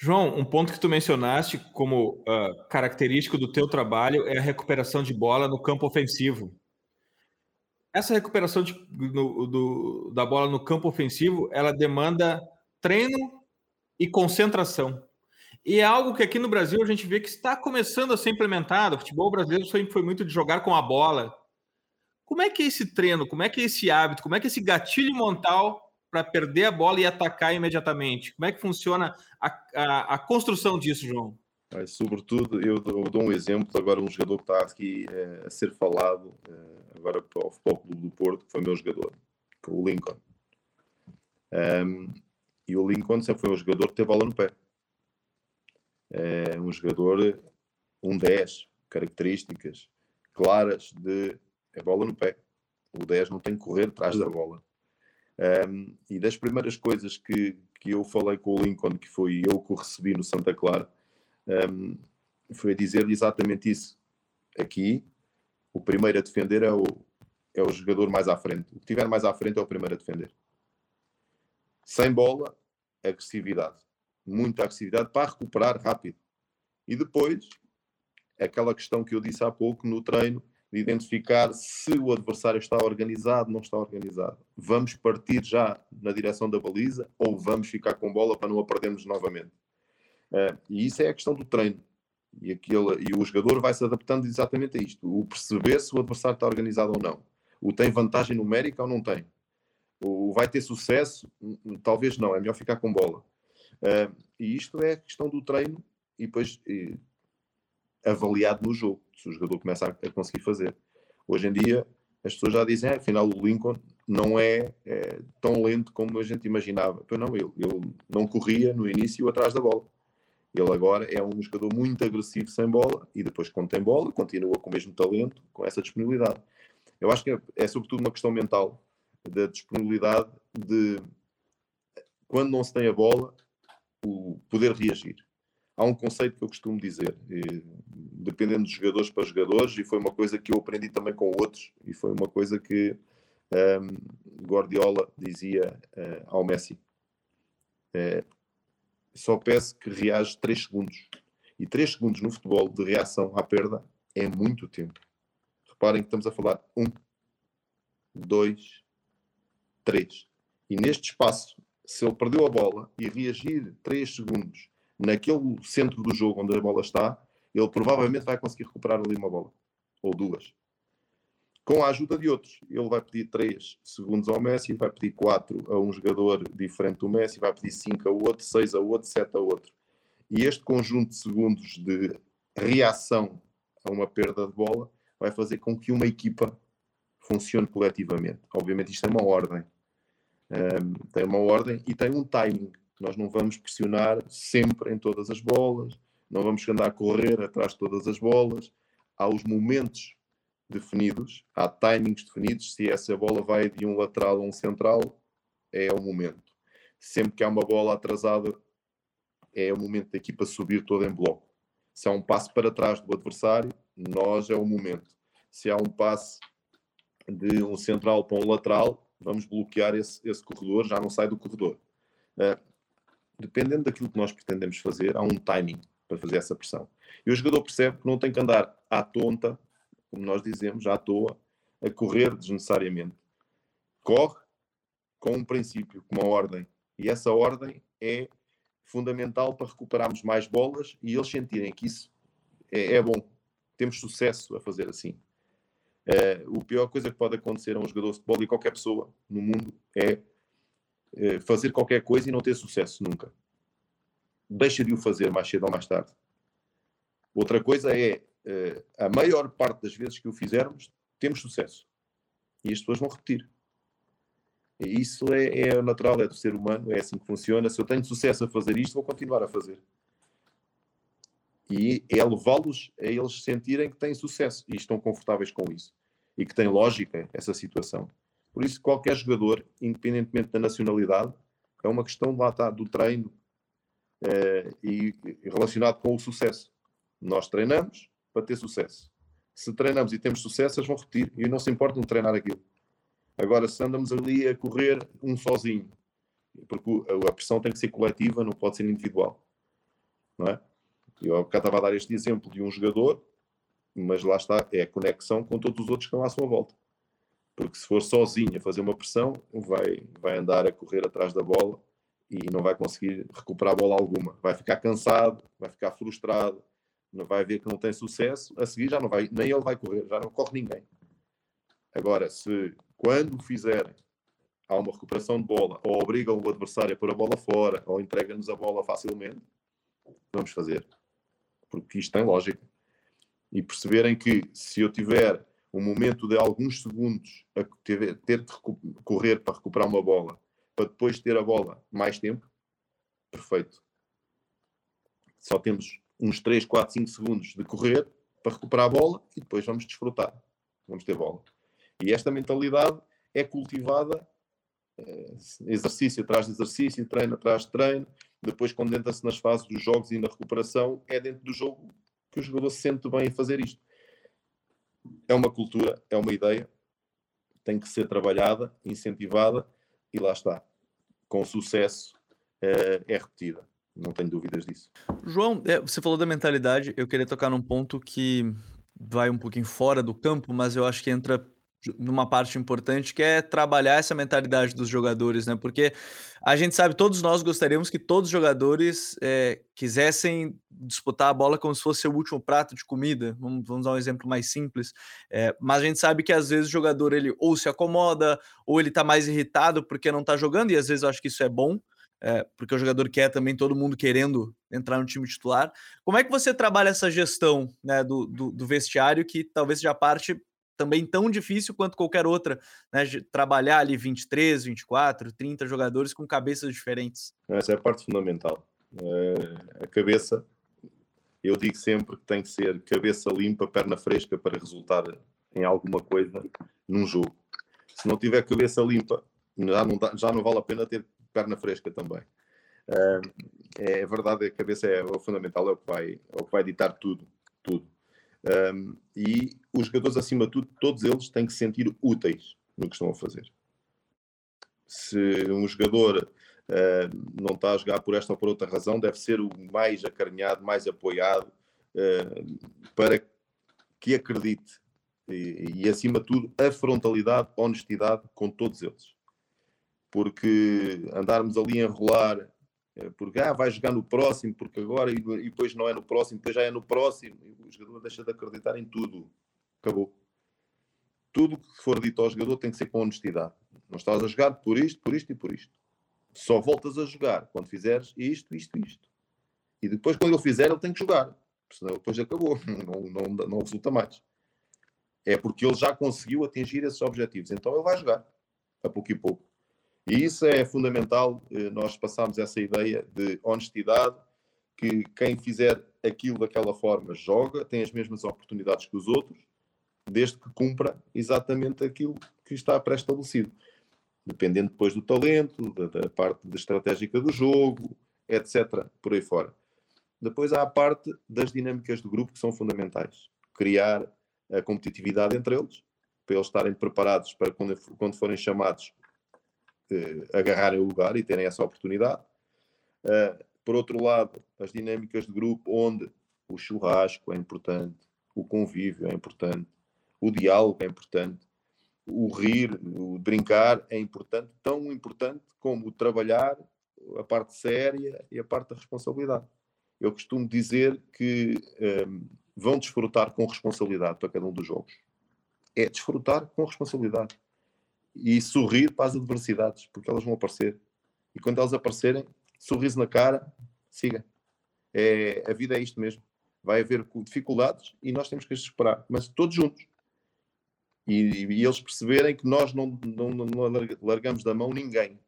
João, um ponto que tu mencionaste como uh, característico do teu trabalho é a recuperação de bola no campo ofensivo essa recuperação de, no, do, da bola no campo ofensivo, ela demanda treino e concentração. E é algo que aqui no Brasil a gente vê que está começando a ser implementado. O futebol brasileiro sempre foi muito de jogar com a bola. Como é que é esse treino? Como é que é esse hábito? Como é que é esse gatilho mental para perder a bola e atacar imediatamente? Como é que funciona a, a, a construção disso, João? Mas, sobretudo, eu dou, eu dou, um exemplo agora um jogador que está aqui é, a ser falado é, agora para o Futebol Clube do Porto, que foi meu jogador, que é o Lincoln. Um, e o Lincoln sempre foi um jogador que teve bola no pé. É um jogador, um 10, características claras de é bola no pé. O 10 não tem que correr atrás da bola. Um, e das primeiras coisas que, que eu falei com o Lincoln, que foi eu que o recebi no Santa Clara, um, foi dizer-lhe exatamente isso. Aqui, o primeiro a defender é o, é o jogador mais à frente. O que tiver mais à frente é o primeiro a defender. Sem bola, agressividade. Muita agressividade para recuperar rápido. E depois, aquela questão que eu disse há pouco no treino, de identificar se o adversário está organizado, não está organizado. Vamos partir já na direção da baliza ou vamos ficar com bola para não a perdermos novamente? Uh, e isso é a questão do treino. E, aquele, e o jogador vai se adaptando exatamente a isto. O perceber se o adversário está organizado ou não. O tem vantagem numérica ou não tem. O vai ter sucesso? Hum, hum, talvez não. É melhor ficar com bola. Uh, e isto é a questão do treino e depois e, avaliado no jogo. Se o jogador começa a, a, conseguir fazer. Hoje em dia, as pessoas já dizem, ah, afinal, o Lincoln não é, é, tão lento como a gente imaginava. Pois não, ele, ele não corria no início atrás da bola. Ele agora é um jogador muito agressivo sem bola e depois, quando tem bola, continua com o mesmo talento, com essa disponibilidade. Eu acho que é, é sobretudo uma questão mental da disponibilidade de quando não se tem a bola, o poder reagir. Há um conceito que eu costumo dizer, dependendo de jogadores para jogadores, e foi uma coisa que eu aprendi também com outros, e foi uma coisa que um, Guardiola dizia uh, ao Messi. Uh, só peço que reage 3 segundos. E 3 segundos no futebol de reação à perda é muito tempo. Reparem que estamos a falar 1, 2, 3. E neste espaço, se ele perdeu a bola e reagir 3 segundos naquele centro do jogo onde a bola está, ele provavelmente vai conseguir recuperar ali uma bola. Ou duas com a ajuda de outros. Ele vai pedir 3 segundos ao Messi, vai pedir 4 a um jogador diferente do Messi, vai pedir 5 a outro, 6 a outro, 7 a outro. E este conjunto de segundos de reação a uma perda de bola vai fazer com que uma equipa funcione coletivamente. Obviamente isto é uma ordem. Um, tem uma ordem e tem um timing. Nós não vamos pressionar sempre em todas as bolas, não vamos andar a correr atrás de todas as bolas. Há os momentos definidos, há timings definidos. Se essa bola vai de um lateral a um central, é o momento. Sempre que há uma bola atrasada, é o momento da equipa subir toda em bloco. Se há um passo para trás do adversário, nós é o momento. Se há um passe de um central para um lateral, vamos bloquear esse, esse corredor, já não sai do corredor. Uh, dependendo daquilo que nós pretendemos fazer, há um timing para fazer essa pressão. E o jogador percebe que não tem que andar à tonta, como nós dizemos, à toa, a correr desnecessariamente. Corre com um princípio, com uma ordem. E essa ordem é fundamental para recuperarmos mais bolas e eles sentirem que isso é, é bom. Temos sucesso a fazer assim. Uh, a pior coisa que pode acontecer a um jogador de futebol e qualquer pessoa no mundo é fazer qualquer coisa e não ter sucesso nunca. Deixa de o fazer mais cedo ou mais tarde. Outra coisa é, uh, a maior parte das vezes que o fizermos, temos sucesso. E as pessoas vão repetir. Isso é, é natural, é do ser humano, é assim que funciona. Se eu tenho sucesso a fazer isto, vou continuar a fazer. E é levá-los a eles sentirem que têm sucesso e estão confortáveis com isso. E que tem lógica essa situação. Por isso, qualquer jogador, independentemente da nacionalidade, é uma questão lá está, do treino é, e relacionado com o sucesso. Nós treinamos para ter sucesso. Se treinamos e temos sucesso, eles vão repetir. E não se importa de treinar aquilo. Agora, se andamos ali a correr um sozinho, porque a pressão tem que ser coletiva, não pode ser individual. Não é? Eu cá estava a dar este exemplo de um jogador, mas lá está, é a conexão com todos os outros que estão à sua volta. Porque se for sozinho a fazer uma pressão, vai, vai andar a correr atrás da bola e não vai conseguir recuperar bola alguma. Vai ficar cansado, vai ficar frustrado, não vai ver que não tem sucesso. A seguir já não vai, nem ele vai correr, já não corre ninguém. Agora, se quando fizerem há uma recuperação de bola, ou obrigam o adversário a pôr a bola fora, ou entregam-nos a bola facilmente, vamos fazer porque isto tem lógica. E perceberem que se eu tiver um momento de alguns segundos a ter, ter correr para recuperar uma bola, para depois ter a bola mais tempo, perfeito. Só temos uns 3, 4, 5 segundos de correr para recuperar a bola e depois vamos desfrutar. Vamos ter bola. E esta mentalidade é cultivada eh, exercício atrás de exercício, treino atrás de treino, depois condensa-se nas fases dos jogos e na recuperação, é dentro do jogo que o jogador se sente bem a fazer isto. É uma cultura, é uma ideia, tem que ser trabalhada, incentivada e lá está. Com sucesso é, é repetida. Não tenho dúvidas disso. João, é, você falou da mentalidade. Eu queria tocar num ponto que vai um pouquinho fora do campo, mas eu acho que entra numa parte importante que é trabalhar essa mentalidade dos jogadores, né? Porque a gente sabe, todos nós gostaríamos que todos os jogadores é, quisessem disputar a bola como se fosse o último prato de comida. Vamos, vamos dar um exemplo mais simples. É, mas a gente sabe que às vezes o jogador ele ou se acomoda ou ele tá mais irritado porque não tá jogando, e às vezes eu acho que isso é bom. É, porque o jogador quer também todo mundo querendo entrar no time titular. Como é que você trabalha essa gestão né, do, do, do vestiário que talvez seja parte também tão difícil quanto qualquer outra, né? De trabalhar ali 23, 24, 30 jogadores com cabeças diferentes. Essa é a parte fundamental. É, a cabeça, eu digo sempre que tem que ser cabeça limpa, perna fresca para resultar em alguma coisa num jogo. Se não tiver cabeça limpa, já não, dá, já não vale a pena ter perna fresca também. É, é verdade, a cabeça é o fundamental, é o que vai, é o que vai ditar tudo, tudo. Um, e os jogadores, acima de tudo, todos eles têm que se sentir úteis no que estão a fazer. Se um jogador uh, não está a jogar por esta ou por outra razão, deve ser o mais acarinhado, mais apoiado, uh, para que acredite. E, e, acima de tudo, a frontalidade, honestidade com todos eles. Porque andarmos ali a enrolar porque ah, vai jogar no próximo, porque agora e, depois não é no próximo, depois já é no próximo. E o jogador deixa de acreditar em tudo. Acabou. Tudo que for dito ao jogador tem que ser com honestidade. Não estás a jogar por isto, por isto e por isto. Só voltas a jogar quando fizeres isto, isto isto. E depois, quando ele fizer, ele tem que jogar. Senão depois acabou. Não, não, não resulta mais. É porque ele já conseguiu atingir esses objetivos. Então ele vai jogar. A pouco e pouco. E isso é fundamental, eh, nós passamos essa ideia de honestidade, que quem fizer aquilo daquela forma joga, tem as mesmas oportunidades que os outros, desde que cumpra exatamente aquilo que está pré-estabelecido. Dependendo depois do talento, da, da parte estratégica do jogo, etc. Por aí fora. Depois há a parte das dinâmicas do grupo que são fundamentais. Criar a competitividade entre eles, para eles estarem preparados para quando, quando forem chamados agarrarem o lugar e terem essa oportunidade. Uh, por outro lado, as dinâmicas de grupo, onde o churrasco é importante, o convívio é importante, o diálogo é importante, o rir, o brincar é importante, tão importante como o trabalhar, a parte séria e a parte da responsabilidade. Eu costumo dizer que um, vão desfrutar com responsabilidade para cada um dos jogos. É desfrutar com responsabilidade e sorrir para as adversidades, porque elas vão aparecer. E quando elas aparecerem, sorriso na cara, siga. É, a vida é isto mesmo. Vai haver dificuldades e nós temos que as superar, mas todos juntos. E, e eles perceberem que nós não, não, não, largamos da mão ninguém.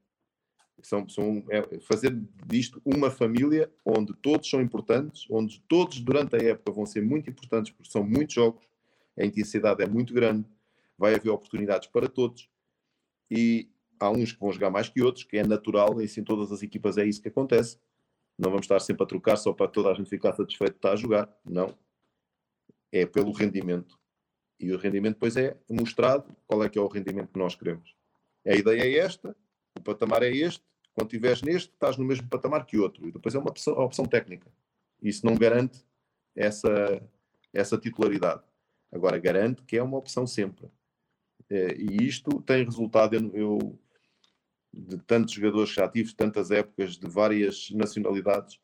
São, são, é fazer disto uma família onde todos são importantes, onde todos durante a época vão ser muito importantes, porque são muitos jogos, a intensidade é muito grande, vai haver oportunidades para todos. E há uns que vão jogar mais que outros, que é natural, e assim todas as equipas é isso que acontece. Não vamos estar sempre a trocar só para toda a gente ficar satisfeito de estar a jogar. Não. É pelo rendimento. E o rendimento depois é mostrado qual é que é o rendimento que nós queremos. A ideia é esta, o patamar é este, quando estiveres neste, estás no mesmo patamar que outro. E depois é uma opção, opção técnica. Isso não garante essa, essa titularidade. Agora, garante que é uma opção sempre. É, e isto tem resultado, eu, eu, de tantos jogadores que já tive, tantas épocas, de várias nacionalidades,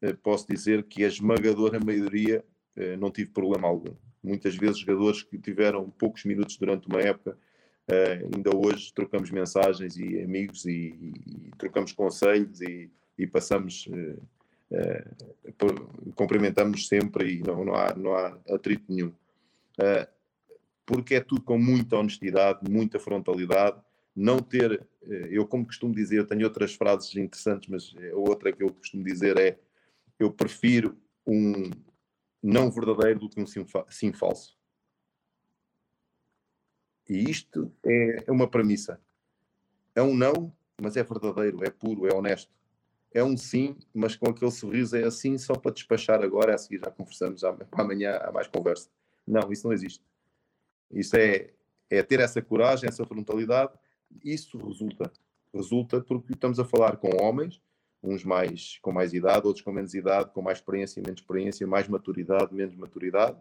é, posso dizer que a esmagadora maioria é, não tive problema algum. Muitas vezes jogadores que tiveram poucos minutos durante uma época, ainda hoje trocamos mensagens e amigos e, e, e trocamos conselhos e, e passamos, cumprimentamos sempre e não, não, há, não há atrito nenhum porque é tudo com muita honestidade, muita frontalidade. Não ter, eh, eu como costumo dizer, tenho outras frases interessantes, mas a outra que eu costumo dizer é: eu prefiro um não verdadeiro do que um sim, sim falso. E isto é, é uma premissa. É um não, mas é verdadeiro, é puro, é honesto. É um sim, mas com aquele sorriso é assim só para despachar agora, a seguir já conversamos, amanhã há mais conversa. Não, isso não existe. Isso é, é ter essa coragem, essa frontalidade. Isso resulta. Resulta porque estamos a falar com homens, uns mais com mais idade, outros com menos idade, com mais experiência, menos experiência, mais maturidade, menos maturidade,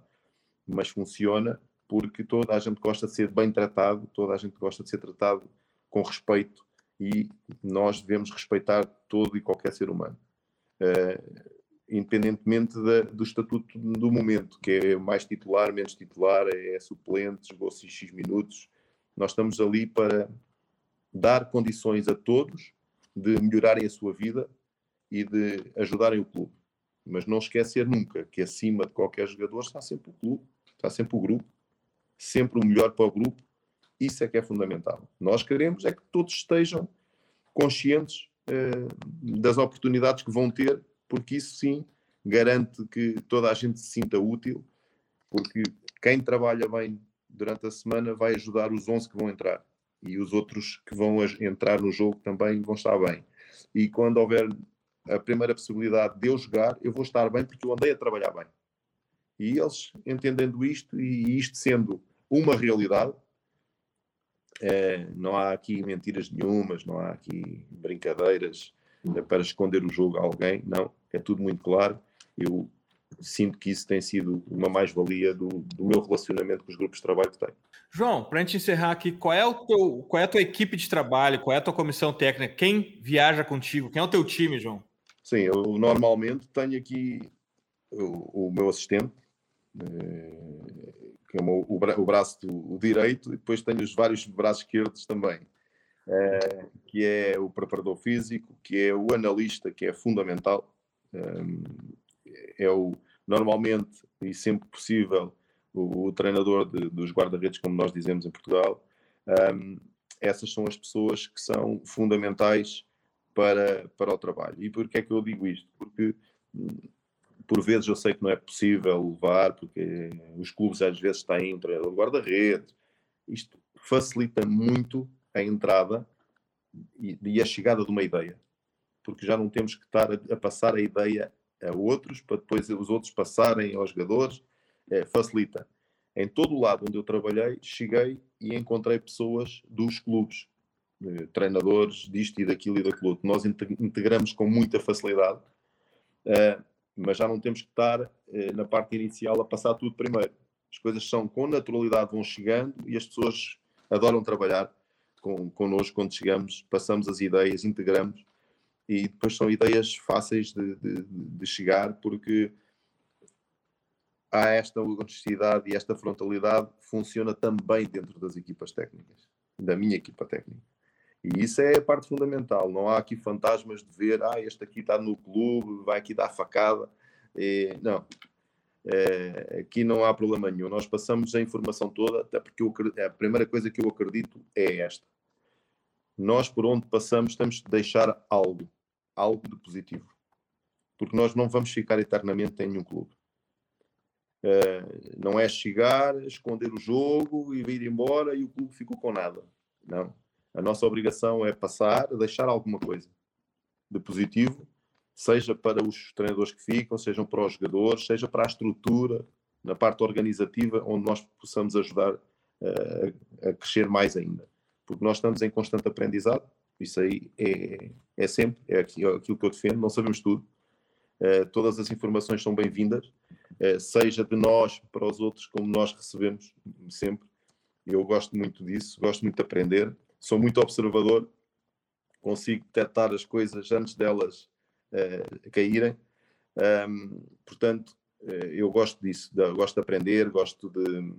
mas funciona porque toda a gente gosta de ser bem tratado, toda a gente gosta de ser tratado com respeito e nós devemos respeitar todo e qualquer ser humano. Uh, independentemente da, do estatuto do momento, que é mais titular, menos titular, é suplente, jogou-se X minutos. Nós estamos ali para dar condições a todos de melhorarem a sua vida e de ajudarem o clube. Mas não esquecer nunca que acima de qualquer jogador está sempre o clube, está sempre o grupo, sempre o melhor para o grupo. Isso é que é fundamental. Nós queremos é que todos estejam conscientes eh, das oportunidades que vão ter porque isso sim garante que toda a gente se sinta útil, porque quem trabalha bem durante a semana vai ajudar os 11 que vão entrar e os outros que vão entrar no jogo também vão estar bem. E quando houver a primeira possibilidade de eu jogar, eu vou estar bem porque eu andei a trabalhar bem. E eles entendendo isto e isto sendo uma realidade, é, não há aqui mentiras nenhumas, não há aqui brincadeiras para esconder o jogo a alguém, não, é tudo muito claro. Eu sinto que isso tem sido uma mais-valia do, do, meu relacionamento com os grupos de trabalho que tenho. João, para a gente encerrar aqui, qual é, o teu, qual é a tua equipe de trabalho, qual é a tua comissão técnica, quem viaja contigo, quem é o teu time, João? Sim, eu normalmente tenho aqui o, o meu assistente, eh, que é o, o, braço do, o direito, e depois tenho os vários braços esquerdos também. Eh, que é o preparador físico, que é o analista, que é fundamental. É o, normalmente e sempre possível, o, o treinador de, dos guarda-redes, como nós dizemos em Portugal. Um, essas são as pessoas que são fundamentais para, para o trabalho. E por que é que eu digo isto? Porque por vezes eu sei que não é possível levar, porque os clubes às vezes têm um treinador de guarda-redes. Isto facilita muito a entrada e, e, a chegada de uma ideia. Porque já não temos que estar a, a, passar a ideia a outros, para depois os outros passarem aos jogadores. É, facilita. Em todo o lado onde eu trabalhei, cheguei e encontrei pessoas dos clubes eh, treinadores disto e daquilo e daquilo outro. Nós integramos com muita facilidade, uh, mas já não temos que estar uh, na parte inicial a passar tudo primeiro. As coisas são com naturalidade, vão chegando e as pessoas adoram trabalhar com, connosco quando chegamos, passamos as ideias, integramos e depois são ideias fáceis de, de, de chegar porque há esta honestidade e esta frontalidade funciona também dentro das equipas técnicas, da minha equipa técnica. E isso é a parte fundamental. Não há aqui fantasmas de ver, ah, este aqui está no clube, vai aqui dar facada. E, não. É, aqui não há problema nenhum. Nós passamos a informação toda, até porque eu, a primeira coisa que eu acredito é esta. Nós, por onde passamos, temos de deixar algo, algo de positivo. Porque nós não vamos ficar eternamente em nenhum clube. Uh, não é chegar, esconder o jogo e vir embora e o clube ficou com nada. Não. A nossa obrigação é passar, deixar alguma coisa de positivo, seja para os treinadores que ficam, seja para os jogadores, seja para a estrutura, na parte organizativa, onde nós possamos ajudar uh, a crescer mais ainda. Porque nós estamos em constante aprendizado, isso aí é, é sempre, é aquilo que eu defendo, não sabemos tudo. Uh, todas as informações são bem-vindas eh, seja de nós para os outros, como nós recebemos sempre. Eu gosto muito disso, gosto muito de aprender, sou muito observador, consigo detectar as coisas antes delas uh, caírem. Um, portanto, uh, eu gosto disso, de, gosto de aprender, gosto de,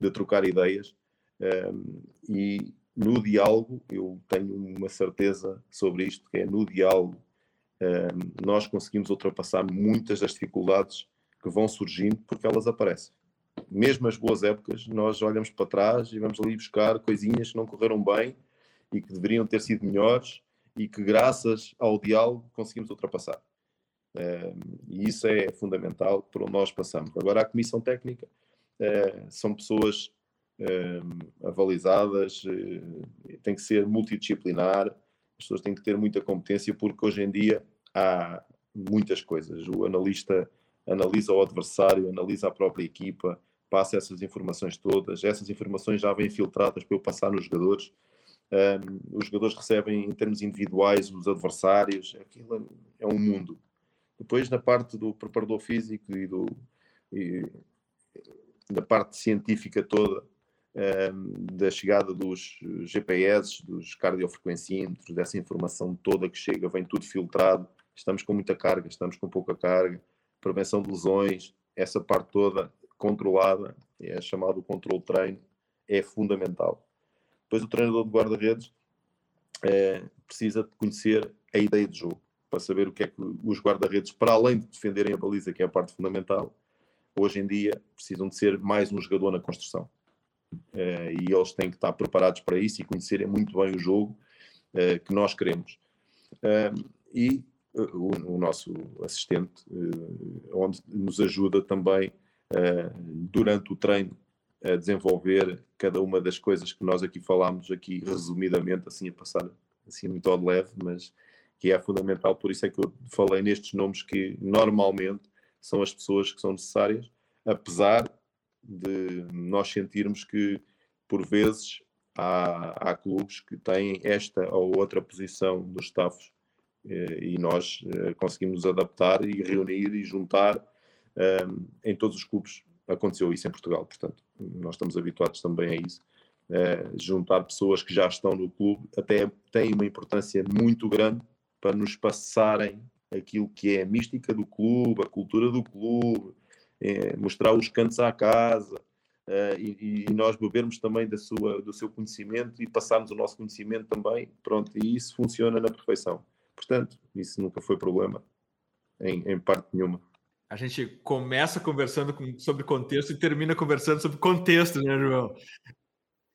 de trocar ideias. Um, e no diálogo, eu tenho uma certeza sobre isto, que é no diálogo um, nós conseguimos ultrapassar muitas das dificuldades que vão surgindo porque elas aparecem. Mesmo as boas épocas, nós olhamos para trás e vamos ali buscar coisinhas que não correram bem e que deveriam ter sido melhores e que, graças ao diálogo, conseguimos ultrapassar. e isso é fundamental para onde nós passamos. Agora, a comissão técnica uh, são pessoas avalizadas, uh, tem que ser multidisciplinar, as pessoas têm que ter muita competência, porque hoje em dia há muitas coisas. O analista analisa o adversário, analisa a própria equipa, passa essas informações todas. Essas informações já vêm filtradas para eu passar nos jogadores. Um, os jogadores recebem em termos individuais os adversários, aquilo é um mundo. Depois, na parte do preparador físico e, do, e da parte científica toda, da chegada dos GPS, dos cardiofrequencímetros, dessa informação toda que chega, vem tudo filtrado. Estamos com muita carga, estamos com pouca carga prevenção de lesões, essa parte toda controlada, é chamado controle treino, é fundamental. Depois o treinador de guarda-redes é, precisa conhecer a ideia de jogo, para saber o que é que os guarda-redes, para além de defenderem a baliza, que é a parte fundamental, hoje em dia precisam de ser mais um jogador na construção. É, e eles têm que estar preparados para isso e conhecerem muito bem o jogo é, que nós queremos. É, e o, nosso assistente, eh, onde nos ajuda também eh, durante o treino a desenvolver cada uma das coisas que nós aqui falámos, aqui resumidamente, assim a passar assim muito ao leve, mas que é fundamental, por isso é que eu falei nestes nomes que normalmente são as pessoas que são necessárias, apesar de nós sentirmos que por vezes há, há clubes que têm esta ou outra posição nos staffs eh, e nós eh, conseguimos adaptar e reunir e juntar ehm, em todos os clubes. Aconteceu isso em Portugal, portanto, nós estamos habituados também a isso. Eh, juntar pessoas que já estão no clube até tem uma importância muito grande para nos passarem aquilo que é a mística do clube, a cultura do clube, mostrar os cantos à casa, Uh, e, e, nós bebermos também da sua, do seu conhecimento e passarmos o nosso conhecimento também, pronto, e isso funciona na perfeição. Portanto, isso nunca foi problema em, em parte nenhuma. A gente começa conversando com, sobre contexto e termina conversando sobre contexto, né, João?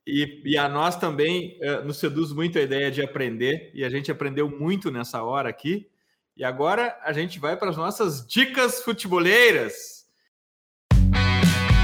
E, e, a nós também uh, nos seduz muito a ideia de aprender, e a gente aprendeu muito nessa hora aqui. E agora a gente vai para as nossas dicas futeboleiras.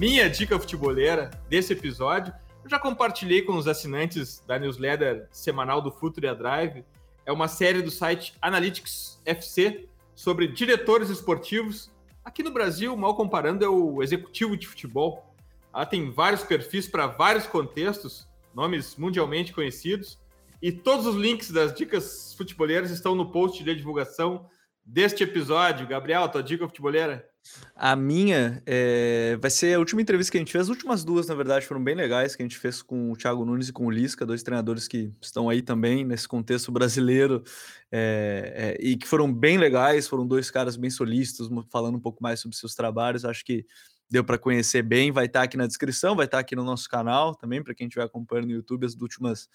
Minha dica futeboleira desse episódio. Eu já compartilhei com os assinantes da newsletter semanal do Future Drive. É uma série do site Analytics FC sobre diretores esportivos. Aqui no Brasil, mal comparando, é o executivo de futebol. Ela tem vários perfis para vários contextos, nomes mundialmente conhecidos. E todos os links das dicas futeboleiras estão no post de divulgação deste episódio. Gabriel, tua dica futebolera? A minha é, vai ser a última entrevista que a gente fez. As últimas duas, na verdade, foram bem legais, que a gente fez com o Thiago Nunes e com o Lisca, dois treinadores que estão aí também nesse contexto brasileiro é, é, e que foram bem legais. Foram dois caras bem solistas, falando um pouco mais sobre seus trabalhos. Acho que deu para conhecer bem, vai estar tá aqui na descrição, vai estar tá aqui no nosso canal também, para quem estiver acompanhando no YouTube, as últimas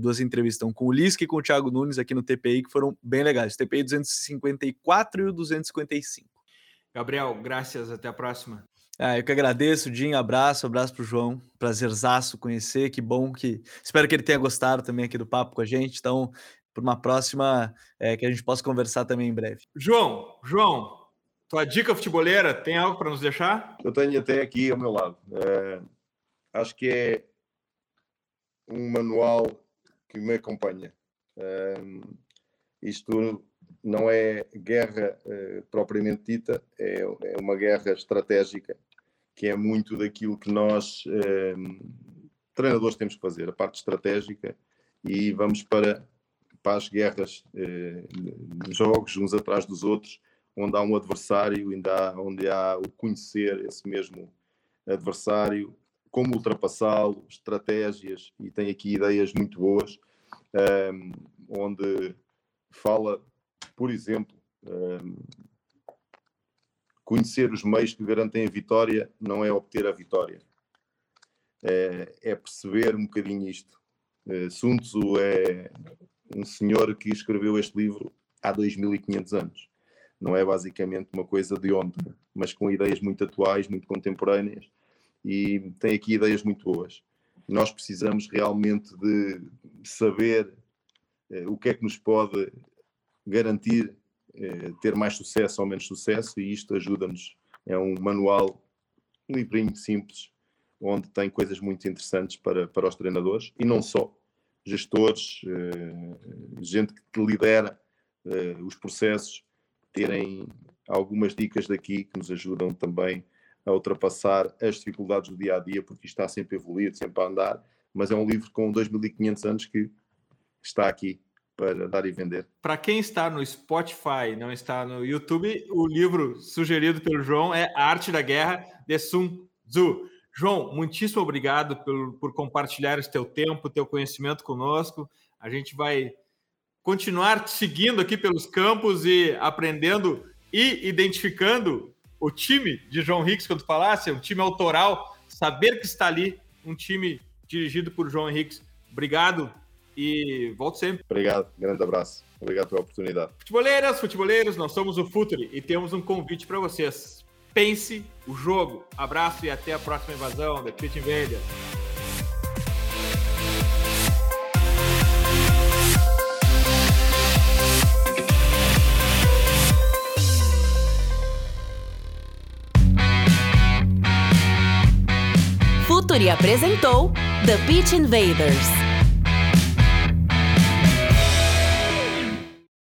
duas entrevistas com o Lisca e com o Thiago Nunes aqui no TPI, que foram bem legais. O TPI 254 e o 255. Gabriel, graças, até a próxima. Ah, eu que agradeço, Jim, abraço, abraço pro João, prazerzaço conhecer, que bom que, espero que ele tenha gostado também aqui do papo com a gente, então, por uma próxima, é, que a gente possa conversar também em breve. João, João, tua dica futeboleira, tem algo para nos deixar? Eu tenho até aqui ao meu lado. É, acho que é um manual que me acompanha. É, isto não é guerra é, propriamente dita, é, é, uma guerra estratégica, que é muito daquilo que nós, é, treinadores, temos que fazer, a parte estratégica, e vamos para, para as guerras, jogos uns atrás dos outros, onde há um adversário, onde há, onde há o conhecer esse mesmo adversário, como ultrapassá-lo, estratégias, e tem aqui ideias muito boas, ehm, onde fala, por exemplo, um, ehm, conhecer os meios que garantem a vitória não é obter a vitória, é, é perceber um bocadinho isto. Uh, Sun Tzu é um senhor que escreveu este livro há 2500 anos não é basicamente uma coisa de ontem, mas com ideias muito atuais, muito contemporâneas e tem aqui ideias muito boas. Nós precisamos realmente de saber eh, o que é que nos pode garantir eh, ter mais sucesso ou menos sucesso e isto ajuda-nos. É um manual, um livrinho simples, onde tem coisas muito interessantes para, para os treinadores e não só. Gestores, eh, gente que lidera eh, os processos, terem algumas dicas daqui que nos ajudam também a ultrapassar as dificuldades do dia a dia, porque está sempre a evoluir, sempre a andar, mas é um livro com 2.500 anos que está aqui para dar e vender. Para quem está no Spotify, não está no YouTube, o livro sugerido pelo João é A Arte da Guerra, de Sun Tzu. João, muitíssimo obrigado por, por compartilhar esse teu tempo, teu conhecimento conosco. A gente vai continuar seguindo aqui pelos campos e aprendendo e identificando o time de João Henriques, quando falasse, um time autoral, saber que está ali, um time dirigido por João Henriques. Obrigado e volto sempre. Obrigado, grande abraço. Obrigado pela oportunidade. Futeboleiras, futeboleiros, nós somos o Futuri e temos um convite para vocês. Pense o jogo. Abraço e até a próxima invasão da Pit Invader. Futuri apresentou The Pitch Invaders.